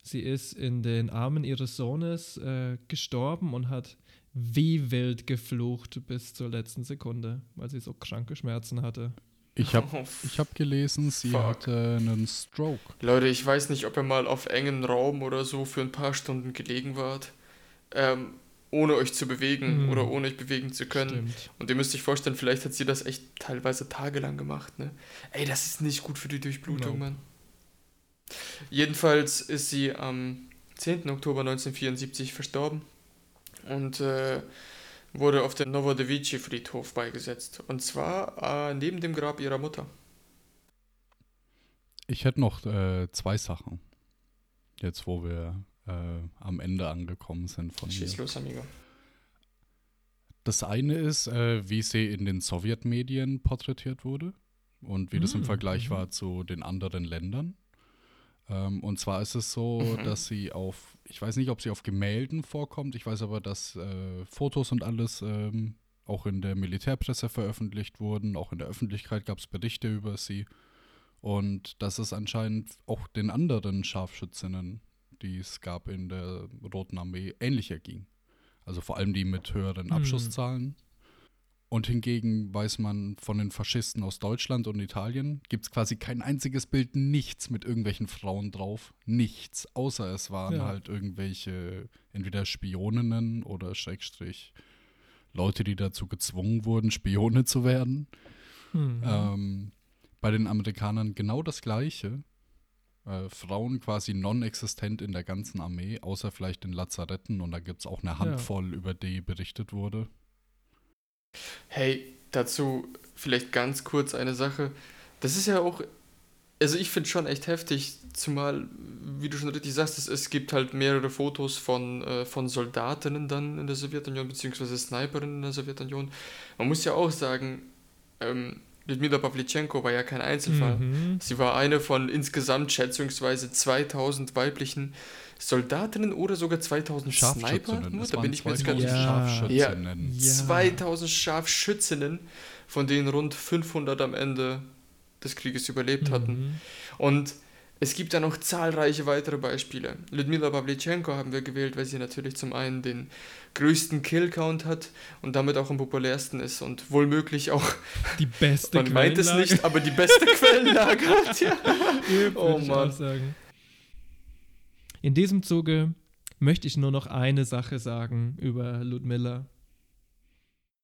sie ist in den Armen ihres Sohnes äh, gestorben und hat wie wild geflucht bis zur letzten Sekunde, weil sie so kranke Schmerzen hatte. Ich habe Oh, ich hab gelesen, sie Fuck. hatte einen Stroke. Leute, ich weiß nicht, ob ihr mal auf engem Raum oder so für ein paar Stunden gelegen wart, ähm, ohne euch zu bewegen Mhm. oder ohne euch bewegen zu können. Stimmt. Und ihr müsst euch vorstellen, vielleicht hat sie das echt teilweise tagelang gemacht, ne? Ey, das ist nicht gut für die Durchblutung, No. Mann. Jedenfalls ist sie am 10. Oktober 1974 verstorben und äh, wurde auf dem Novodevici-Friedhof beigesetzt. Und zwar äh, neben dem Grab ihrer Mutter. Ich hätte noch äh, zwei Sachen. Jetzt, wo wir äh, am Ende angekommen sind von Schieß mir. los, Amigo. Das eine ist, äh, wie sie in den Sowjetmedien porträtiert wurde und wie das im Mm, Vergleich mhm. war zu den anderen Ländern. Ähm, und zwar ist es so, Mhm. dass sie auf, ich weiß nicht, ob sie auf Gemälden vorkommt, ich weiß aber, dass äh, Fotos und alles ähm, auch in der Militärpresse veröffentlicht wurden, auch in der Öffentlichkeit gab es Berichte über sie. Und dass es anscheinend auch den anderen Scharfschützinnen, die es gab in der Roten Armee, ähnlich erging. Also vor allem die mit höheren Hm. Abschusszahlen. Und hingegen weiß man von den Faschisten aus Deutschland und Italien, gibt es quasi kein einziges Bild, nichts mit irgendwelchen Frauen drauf. Nichts. Außer es waren Ja. halt irgendwelche, entweder Spioninnen oder Schrägstrich Leute, die dazu gezwungen wurden, Spione zu werden. Mhm. Ähm, bei den Amerikanern genau das Gleiche. Äh, Frauen quasi non-existent in der ganzen Armee, außer vielleicht in Lazaretten. Und da gibt es auch eine Handvoll, über die berichtet wurde. Hey, dazu vielleicht ganz kurz eine Sache. Das ist ja auch, also ich finde schon echt heftig, zumal, wie du schon richtig sagst, es, es gibt halt mehrere Fotos von, äh, von Soldatinnen dann in der Sowjetunion, beziehungsweise Sniperinnen in der Sowjetunion. Man muss ja auch sagen, ähm, Lyudmila Pavlichenko war ja kein Einzelfall. Mhm. Sie war eine von insgesamt schätzungsweise 2000 weiblichen Soldatinnen oder sogar 2000 Sniper. Nur, da bin ich mir jetzt 2000 gar nicht Ja. Scharfschützinnen. Ja. 2000 Scharfschützinnen, von denen rund 500 am Ende des Krieges überlebt hatten. Mhm. Und es gibt da noch zahlreiche weitere Beispiele. Lyudmila Pavlichenko haben wir gewählt, weil sie natürlich zum einen den größten Killcount hat und damit auch am populärsten ist und wohlmöglich auch, Die beste man meint es nicht, aber die beste Quellenlage hat. Ja. Oh Mann. In diesem Zuge möchte ich nur noch eine Sache sagen über Ludmilla.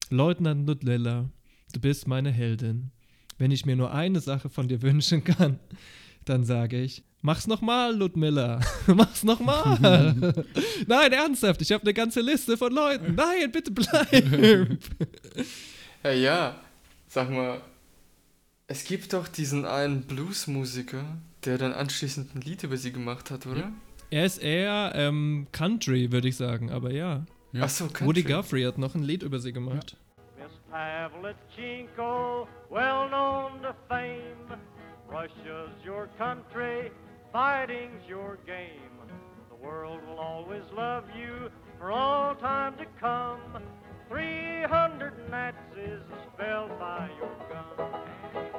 Leutnant Ludmilla, du bist meine Heldin. Wenn ich mir nur eine Sache von dir wünschen kann, dann sage ich, Mach's nochmal, Ludmilla. Mach's nochmal. Nein, ernsthaft, ich habe eine ganze Liste von Leuten. Nein, bitte bleib. Ja, ja, sag mal, es gibt doch diesen einen Bluesmusiker, der dann anschließend ein Lied über sie gemacht hat, oder? er ist eher ähm, Country, würde ich sagen, aber ja. Ja. Achso, Woody Guthrie hat noch ein Lied über sie gemacht. Miss Pavlichenko, well known to fame. Russia's your country, fighting's your game. The world will always love you for all time to come. 300 Nazis fell by your gun,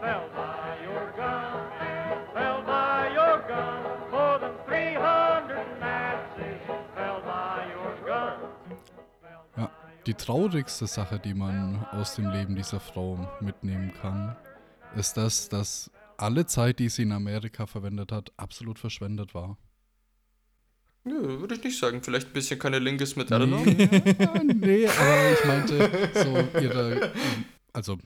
fell by your gun, fell by your gun. More than 300 Nazis fell by your gun. Die traurigste Sache, die man aus dem Leben dieser Frau mitnehmen kann, ist das, dass alle Zeit, die sie in Amerika verwendet hat, absolut verschwendet war. Nö, würde ich nicht sagen. Vielleicht ein bisschen keine Linkes mit Eleanor. Ja, nee, aber ich meinte so ihre, also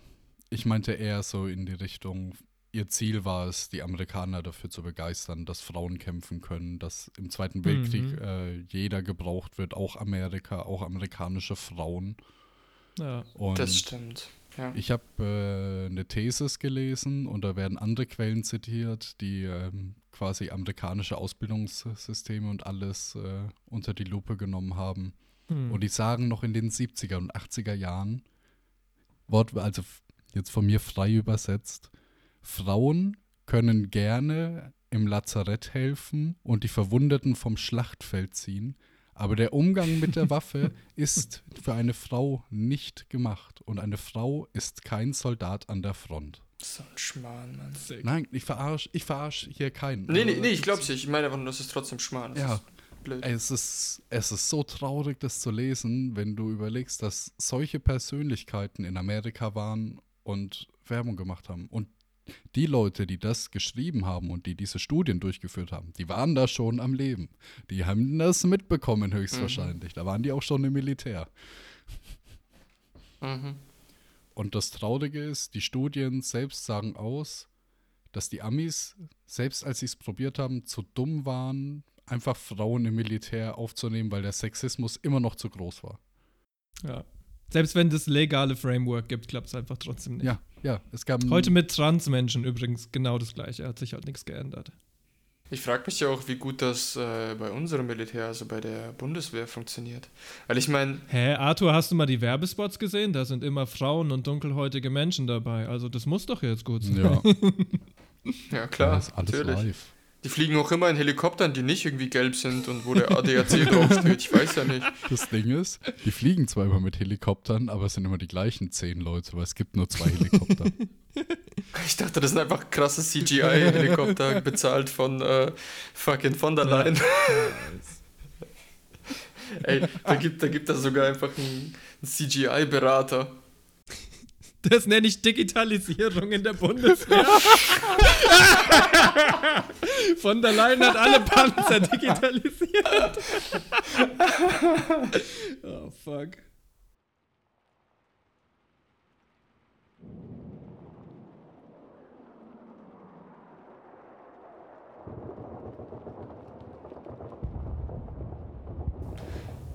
ich meinte eher so in die Richtung, ihr Ziel war es, die Amerikaner dafür zu begeistern, dass Frauen kämpfen können, dass im Zweiten Weltkrieg Mhm. äh, jeder gebraucht wird, auch Amerika, auch amerikanische Frauen. Ja. Und Das stimmt. Ja. ich habe äh, eine Thesis gelesen und da werden andere Quellen zitiert, die ähm, quasi amerikanische Ausbildungssysteme und alles äh, unter die Lupe genommen haben. Hm. Und die sagen noch in den 70er und 80er Jahren, Wort, also jetzt von mir frei übersetzt, Frauen können gerne im Lazarett helfen und die Verwundeten vom Schlachtfeld ziehen, aber der Umgang mit der Waffe ist für eine Frau nicht gemacht und eine Frau ist kein Soldat an der Front. So ein Schmarrn, Mann. Nein, ich verarsch, ich verarsch hier keinen. Nee, nee, Also, nee, ich glaub's nicht. Ich meine einfach nur, das ist trotzdem Schmarrn. Das Ja. ist blöd. Es ist, es ist so traurig, das zu lesen, wenn du überlegst, dass solche Persönlichkeiten in Amerika waren und Werbung gemacht haben. Und die Leute, die das geschrieben haben und die diese Studien durchgeführt haben, die waren da schon am Leben. Die haben das mitbekommen höchstwahrscheinlich. Da waren die auch schon im Militär. Mhm. Und das Traurige ist, die Studien selbst sagen aus, dass die Amis, selbst als sie es probiert haben, zu dumm waren, einfach Frauen im Militär aufzunehmen, weil der Sexismus immer noch zu groß war. ja. Selbst wenn das legale Framework gibt, klappt es einfach trotzdem nicht. Ja, ja, es gab Heute mit Transmenschen übrigens genau das gleiche. Hat sich halt nichts geändert. Ich frage mich ja auch, wie gut das äh, bei unserem Militär, also bei der Bundeswehr, funktioniert. Weil ich meine, Hä, Arthur, hast du mal die Werbespots gesehen? Da sind immer Frauen und dunkelhäutige Menschen dabei. Also das muss doch jetzt gut sein. Ja, ja klar, das ist alles natürlich. live. Die fliegen auch immer in Helikoptern, die nicht irgendwie gelb sind und wo der ADAC draufsteht. Ich weiß ja nicht. Das Ding ist, die fliegen zwar immer mit Helikoptern, aber es sind immer die gleichen zehn Leute, weil es gibt nur zwei Helikopter. Ich dachte, das sind einfach krasse CGI-Helikopter, bezahlt von äh, fucking von der Leyen. Ey, da gibt da gibt es sogar einfach einen, einen CGI-Berater. Das nenne ich Digitalisierung in der Bundeswehr. Von der Leyen hat alle Panzer digitalisiert. oh, fuck.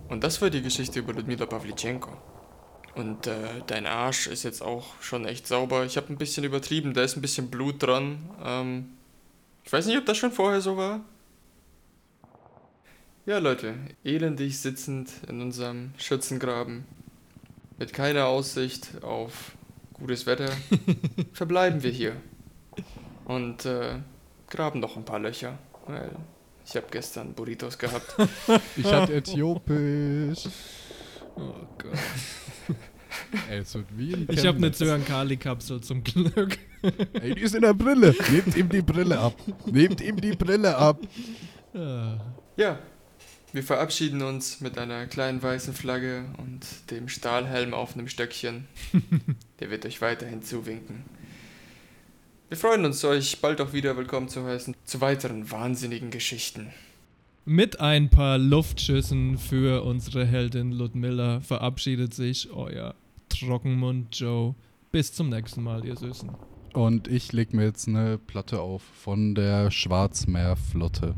Und das war die Geschichte über Ludmila Pavlichenko. Und äh, dein Arsch ist jetzt auch schon echt sauber. Ich habe ein bisschen übertrieben, da ist ein bisschen Blut dran. Ähm, ich weiß nicht, ob das schon vorher so war. Ja, Leute, elendig sitzend in unserem Schützengraben, mit keiner Aussicht auf gutes Wetter, verbleiben wir hier. Und äh, graben noch ein paar Löcher, weil ich habe gestern Burritos gehabt. Ich hatte Äthiopisch. Oh Gott. Ey, es wird wie ein Ich habe eine. Zyankali-Kapsel zum Glück. Ey, die ist in der Brille. Nehmt ihm die Brille ab. Nehmt ihm die Brille ab. Ah. Ja, wir verabschieden uns mit einer kleinen weißen Flagge und dem Stahlhelm auf einem Stöckchen. Der wird euch weiterhin zuwinken. Wir freuen uns, euch bald auch wieder willkommen zu heißen zu weiteren wahnsinnigen Geschichten. Mit ein paar Luftschüssen für unsere Heldin Ludmilla verabschiedet sich euer Trockenmund Joe. Bis zum nächsten Mal, ihr Süßen. Und ich leg mir jetzt eine Platte auf von der Schwarzmeerflotte.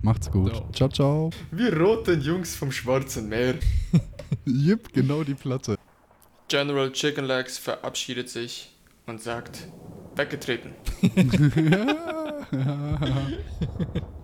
Macht's gut. So. Ciao, ciao. Wir roten Jungs vom Schwarzen Meer. Jip, genau die Platte. General Chicken Legs verabschiedet sich und sagt, weggetreten.